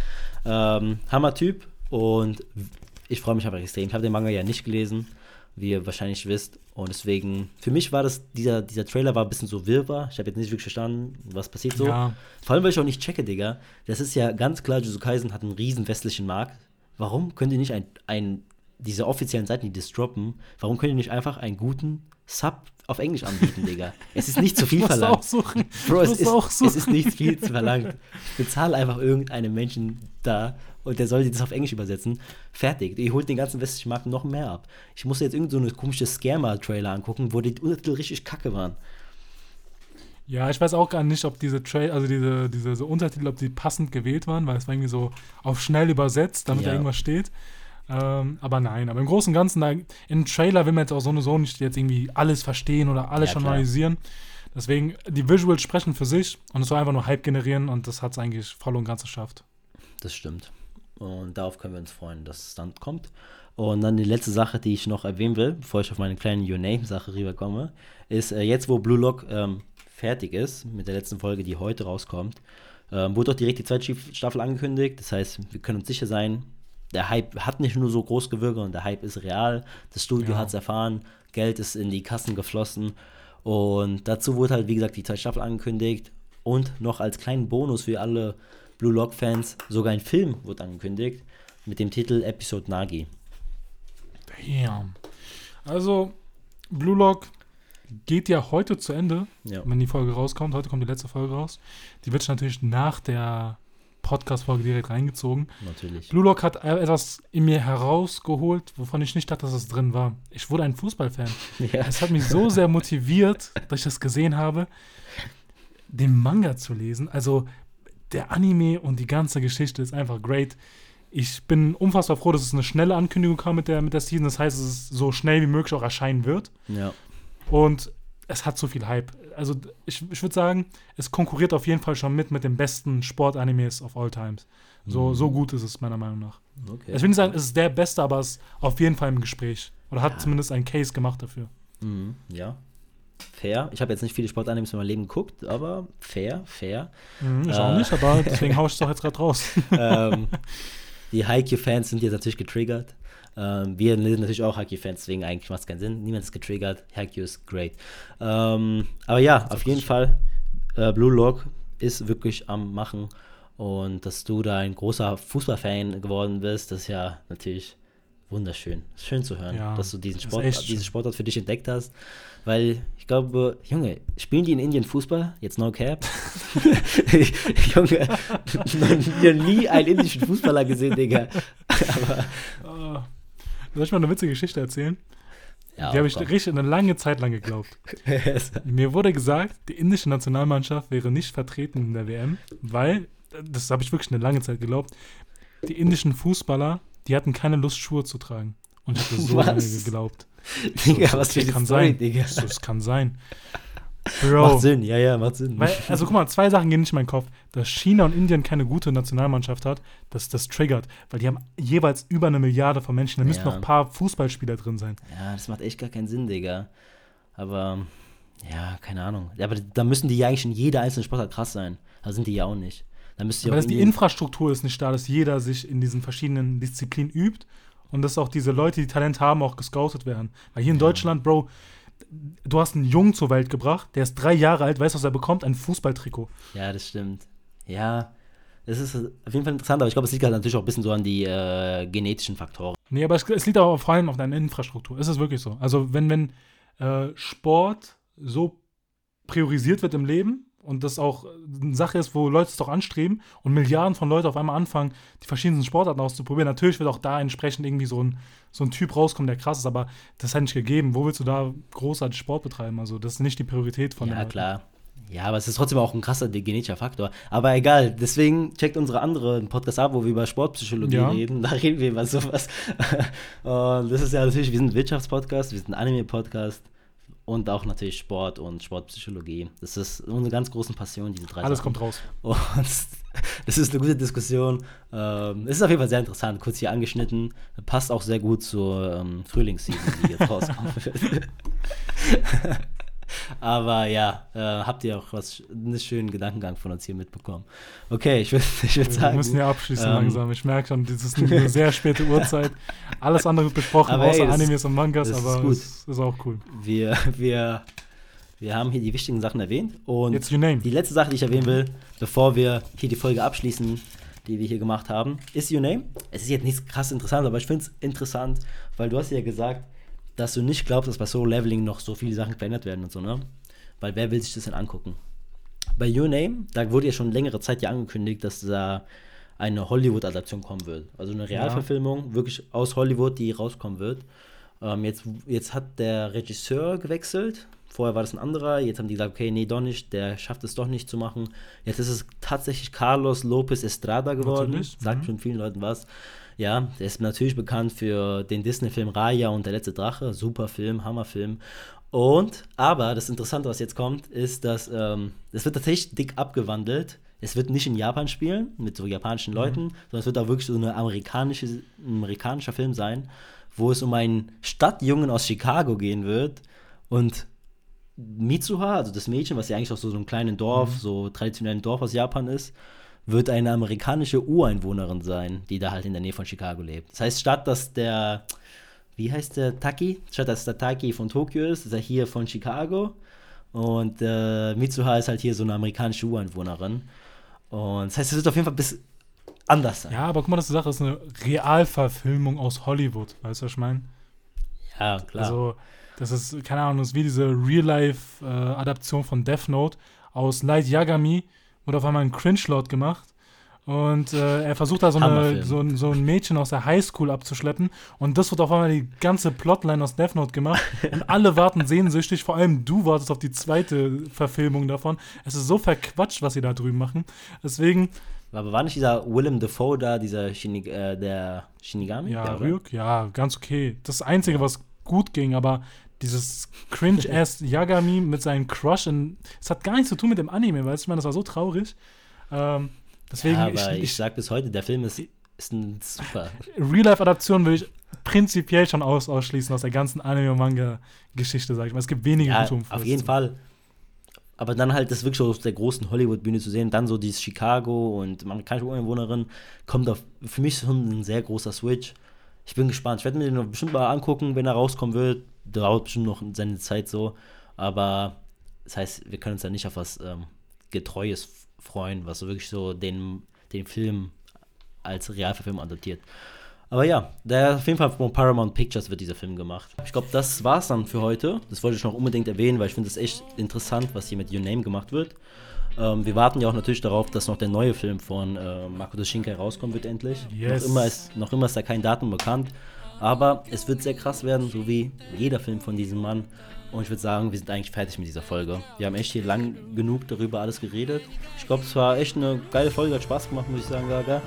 Ähm, Hammer-Typ und ich freue mich einfach extrem. Ich habe den Manga ja nicht gelesen, wie ihr wahrscheinlich wisst. Und deswegen, für mich war das, dieser, dieser Trailer war ein bisschen so wirrbar. Ich habe jetzt nicht wirklich verstanden, was passiert so. Ja. Vor allem, weil ich auch nicht checke, Digga. Das ist ja ganz klar, Jujutsu Kaisen hat einen riesen westlichen Markt warum könnt ihr nicht ein, ein diese offiziellen Seiten, die das droppen, warum könnt ihr nicht einfach einen guten Sub auf Englisch anbieten, Digga. Es ist nicht zu viel verlangt. auch suchen. Bro, es auch ist, suchen. es ist nicht viel zu verlangt. Bezahl einfach irgendeinen Menschen da und der soll dir das auf Englisch übersetzen. Fertig. Ihr holt den ganzen westlichen Markt noch mehr ab. Ich musste jetzt irgend so eine komische Scammer-Trailer angucken, wo die Untertitel richtig kacke waren. Ja, ich weiß auch gar nicht, ob diese Tra also diese, diese so Untertitel, ob die passend gewählt waren, weil es war irgendwie so auf schnell übersetzt, damit Ja. da irgendwas steht. Ähm, aber nein, aber im Großen und Ganzen, da, im Trailer will man jetzt auch so eine so nicht jetzt irgendwie alles verstehen oder alles Ja, schon analysieren. Deswegen, die Visuals sprechen für sich und es soll einfach nur Hype generieren und das hat es eigentlich voll und ganz geschafft. Das stimmt. Und darauf können wir uns freuen, dass es dann kommt. Und dann die letzte Sache, die ich noch erwähnen will, bevor ich auf meine kleine Your Name-Sache rüberkomme, ist äh, jetzt, wo Blue Lock ähm, fertig ist, mit der letzten Folge, die heute rauskommt, ähm, wurde doch direkt die zweite Staffel angekündigt. Das heißt, wir können uns sicher sein, der Hype hat nicht nur so groß gewirkt, und der Hype ist real. Das Studio Ja. hat es erfahren, Geld ist in die Kassen geflossen. Und dazu wurde halt, wie gesagt, die zweite Staffel angekündigt. Und noch als kleinen Bonus für alle Blue Lock-Fans, sogar ein Film wurde angekündigt mit dem Titel Episode Nagi. Damn. Also, Blue Lock geht ja heute zu Ende, Ja. wenn die Folge rauskommt. Heute kommt die letzte Folge raus. Die wird natürlich nach der Podcast-Folge direkt reingezogen. Natürlich. Blue Lock hat äh, etwas in mir herausgeholt, wovon ich nicht dachte, dass es drin war. Ich wurde ein Fußballfan. Ja. Es hat mich so sehr motiviert, dass ich das gesehen habe, den Manga zu lesen. Also der Anime und die ganze Geschichte ist einfach great. Ich bin unfassbar froh, dass es eine schnelle Ankündigung kam mit der, mit der Season. Das heißt, dass es so schnell wie möglich auch erscheinen wird. ja. Und es hat so viel Hype. Also ich, ich würde sagen, es konkurriert auf jeden Fall schon mit mit den besten Sportanimes of all times. So, Mhm. so gut ist es meiner Meinung nach. Okay. Ich will nicht sagen, es ist der Beste, aber es ist auf jeden Fall im Gespräch. Oder hat zumindest einen Case gemacht dafür. Mhm. Ja. Fair. Ich habe jetzt nicht viele Sportanimes in meinem Leben geguckt, aber fair, fair. Mhm, ich Äh. auch nicht, aber deswegen hau ich es doch jetzt gerade raus. ähm, die Haikyuu-Fans sind jetzt natürlich getriggert. Ähm, wir sind natürlich auch Haikyuu-Fans, deswegen eigentlich macht es keinen Sinn. Niemand ist getriggert. Haikyuu ist great. Ähm, aber ja, auf jeden Fall, äh, Blue Lock ist wirklich am Machen. Und dass du da ein großer Fußballfan geworden bist, das ist ja natürlich wunderschön. Schön zu hören, Ja, dass du diesen Sport, diesen Sportart für dich entdeckt hast. Weil ich glaube, Junge, spielen die in Indien Fußball? Jetzt no cap? Junge, noch nie einen indischen Fußballer gesehen, Digga. Aber, soll ich mal eine witzige Geschichte erzählen? ja, die habe ich komm. richtig eine lange Zeit lang geglaubt. Mir wurde gesagt, die indische Nationalmannschaft wäre nicht vertreten in der WM, weil, das habe ich wirklich eine lange Zeit geglaubt, die indischen Fußballer, die hatten keine Lust, Schuhe zu tragen. Und ich habe das so Was? lange geglaubt. Digga, So, was für das eine kann Story, sein. Digga. So, das kann sein. Bro. Macht Sinn, ja, ja, macht Sinn. Weil, also guck mal, zwei Sachen gehen nicht in meinen Kopf. Dass China und Indien keine gute Nationalmannschaft hat, das, das triggert. Weil die haben jeweils über eine Milliarde von Menschen. Da müssen Ja. noch ein paar Fußballspieler drin sein. ja, das macht echt gar keinen Sinn, Digga. Aber, ja, keine Ahnung. Ja, aber da müssen die ja eigentlich in jeder einzelnen Sportart krass sein. Da sind die ja auch nicht. Da müsste Aber ja auch dass die Infrastruktur ist nicht da, dass jeder sich in diesen verschiedenen Disziplinen übt und dass auch diese Leute, die Talent haben, auch gescoutet werden. Weil hier in Deutschland, Bro, du hast einen Jungen zur Welt gebracht, der ist drei Jahre alt, weißt du, was er bekommt? Ein Fußballtrikot. Ja, das stimmt. Ja, das ist auf jeden Fall interessant, aber ich glaube, es liegt halt natürlich auch ein bisschen so an die äh, genetischen Faktoren. Nee, aber es, es liegt aber vor allem auf deiner Infrastruktur. Es ist wirklich so. Also, wenn, wenn äh, Sport so priorisiert wird im Leben und das auch eine Sache ist, wo Leute es doch anstreben und Milliarden von Leuten auf einmal anfangen, die verschiedensten Sportarten auszuprobieren, natürlich wird auch da entsprechend irgendwie so ein, so ein Typ rauskommen, der krass ist, aber das halt nicht gegeben. Wo willst du da großartig Sport betreiben? Also, das ist nicht die Priorität von Ja, klar. Ja, aber es ist trotzdem auch ein krasser genetischer Faktor. Aber egal, deswegen checkt unsere andere Podcast ab, wo wir über Sportpsychologie Ja. reden. Da reden wir über sowas. und das ist ja natürlich, wir sind ein Wirtschaftspodcast, wir sind ein Anime-Podcast und auch natürlich Sport und Sportpsychologie. Das ist unsere ganz großen Passion, diese drei Alles Sachen. kommt raus. Und das ist eine gute Diskussion. Ähm, es ist auf jeden Fall sehr interessant, kurz hier angeschnitten. Passt auch sehr gut zur ähm, Frühlingsseason, die jetzt rauskommen wird. Aber ja, äh, habt ihr auch was, einen schönen Gedankengang von uns hier mitbekommen. Okay, ich würde ich würd Wir sagen. müssen ja abschließen ähm, langsam. Ich merke schon, das ist eine sehr späte Uhrzeit. Alles andere wird besprochen, Aber ey, außer das- Animes und Mangas, das ist aber gut. es ist auch cool. Wir, wir, wir haben hier die wichtigen Sachen erwähnt. Und Jetzt Your Name. Die letzte Sache, die ich erwähnen will, bevor wir hier die Folge abschließen, die wir hier gemacht haben, ist Your Name. Es ist jetzt nicht krass interessant, aber ich finde es interessant, weil du hast ja gesagt, dass du nicht glaubst, dass bei Solo Leveling noch so viele Sachen verändert werden und so, ne? Weil wer will sich das denn angucken? Bei Your Name, da wurde ja schon längere Zeit ja angekündigt, dass da eine Hollywood-Adaption kommen wird. Also eine Realverfilmung, ja. wirklich aus Hollywood, die rauskommen wird. Ähm, jetzt, jetzt hat der Regisseur gewechselt. Vorher war das ein anderer. Jetzt haben die gesagt, okay, nee, doch nicht. Der schafft es doch nicht zu machen. Jetzt ist es tatsächlich Carlos Lopez Estrada geworden. Sagt mhm. schon vielen Leuten was. Ja, der ist natürlich bekannt für den Disney-Film Raya und der letzte Drache. Super Film, Hammerfilm. Und, aber das Interessante, was jetzt kommt, ist, dass ähm, es wird tatsächlich dick abgewandelt. Es wird nicht in Japan spielen, mit so japanischen mhm. Leuten, sondern es wird auch wirklich so eine amerikanische, ein amerikanischer Film sein, wo es um einen Stadtjungen aus Chicago gehen wird. Und Mitsuha, also das Mädchen, was ja eigentlich aus so einem kleinen Dorf, mhm. so traditionellen Dorf aus Japan ist, wird eine amerikanische Ureinwohnerin sein, die da halt in der Nähe von Chicago lebt. Das heißt, statt dass der, wie heißt der Taki? Statt dass der Taki von Tokio ist, ist er hier von Chicago. Und äh, Mitsuha ist halt hier so eine amerikanische Ureinwohnerin. Und das heißt, es wird auf jeden Fall ein bisschen anders sein. Ja, aber guck mal, das ist eine Sache, das ist eine Realverfilmung aus Hollywood. Weißt du, was ich meine? Ja, klar. Also, das ist, keine Ahnung, das ist wie diese Real-Life-Adaption äh, von Death Note aus Light Yagami wurde auf einmal ein Cringe-Lord gemacht. Und äh, er versucht da so, eine, so, so, ein Mädchen aus der Highschool abzuschleppen. Und das wird auf einmal die ganze Plotline aus Death Note gemacht. Und alle warten sehnsüchtig, vor allem du wartest auf die zweite Verfilmung davon. Es ist so verquatscht, was sie da drüben machen. Deswegen. Aber war nicht dieser Willem Dafoe da, dieser Shinig äh, der Shinigami? Ja, Ryuk, ja, ganz okay. Das Einzige, was gut ging, aber dieses cringe-ass Yagami mit seinem Crush. Und es hat gar nichts zu tun mit dem Anime, weißt du, ich meine, das war so traurig. Ähm, deswegen, ja, aber ich, ich, ich sag bis heute, der Film ist, ist ein super. Real-Life-Adaption würde ich prinzipiell schon aus, ausschließen aus der ganzen Anime- und Manga-Geschichte, sag ich mal. Es gibt wenige ja, gute Auf jeden Fall. Aber dann halt das wirklich auf der großen Hollywood-Bühne zu sehen, dann so dieses Chicago und amerikanische Ureinwohnerin, kommt auf, für mich schon ein sehr großer Switch. Ich bin gespannt. Ich werde mir den bestimmt mal angucken, wenn er rauskommen wird dauert bestimmt noch seine Zeit so. Aber das heißt, wir können uns ja nicht auf was ähm, Getreues freuen, was so wirklich so den, den Film als Realverfilmung adaptiert. Aber ja, der, auf jeden Fall von Paramount Pictures wird dieser Film gemacht. Ich glaube, das war's dann für heute. Das wollte ich noch unbedingt erwähnen, weil ich finde es echt interessant, was hier mit Your Name gemacht wird. Ähm, wir warten ja auch natürlich darauf, dass noch der neue Film von äh, Makoto Shinkai rauskommen wird endlich. Yes. Noch, immer ist, noch immer ist da kein Datum bekannt. Aber es wird sehr krass werden, so wie jeder Film von diesem Mann. Und ich würde sagen, wir sind eigentlich fertig mit dieser Folge. Wir haben echt hier lang genug darüber alles geredet. Ich glaube, es war echt eine geile Folge, hat Spaß gemacht, muss ich sagen, Gaga.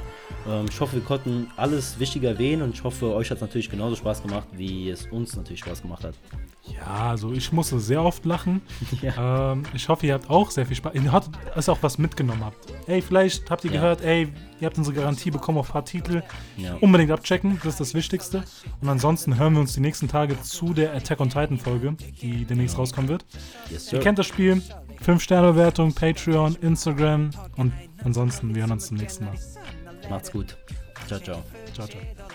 Ähm, ich hoffe, wir konnten alles Wichtige erwähnen und ich hoffe, euch hat es natürlich genauso Spaß gemacht, wie es uns natürlich Spaß gemacht hat. Ja, also ich musste sehr oft lachen. Ja. Ähm, ich hoffe, ihr habt auch sehr viel Spaß. Ihr habt also auch was mitgenommen habt. Ey, vielleicht habt ihr ja. gehört, ey, ihr habt unsere Garantie bekommen auf ein paar Titel. Ja. Unbedingt abchecken, das ist das Wichtigste. Und ansonsten hören wir uns die nächsten Tage zu der Attack on Titan Folge, die demnächst rauskommen wird. Yes, ihr kennt das Spiel. 5-Sterne-Bewertung, Patreon, Instagram und ansonsten, wir hören uns zum nächsten Mal. Macht's gut. Ciao, ciao. Ciao, ciao.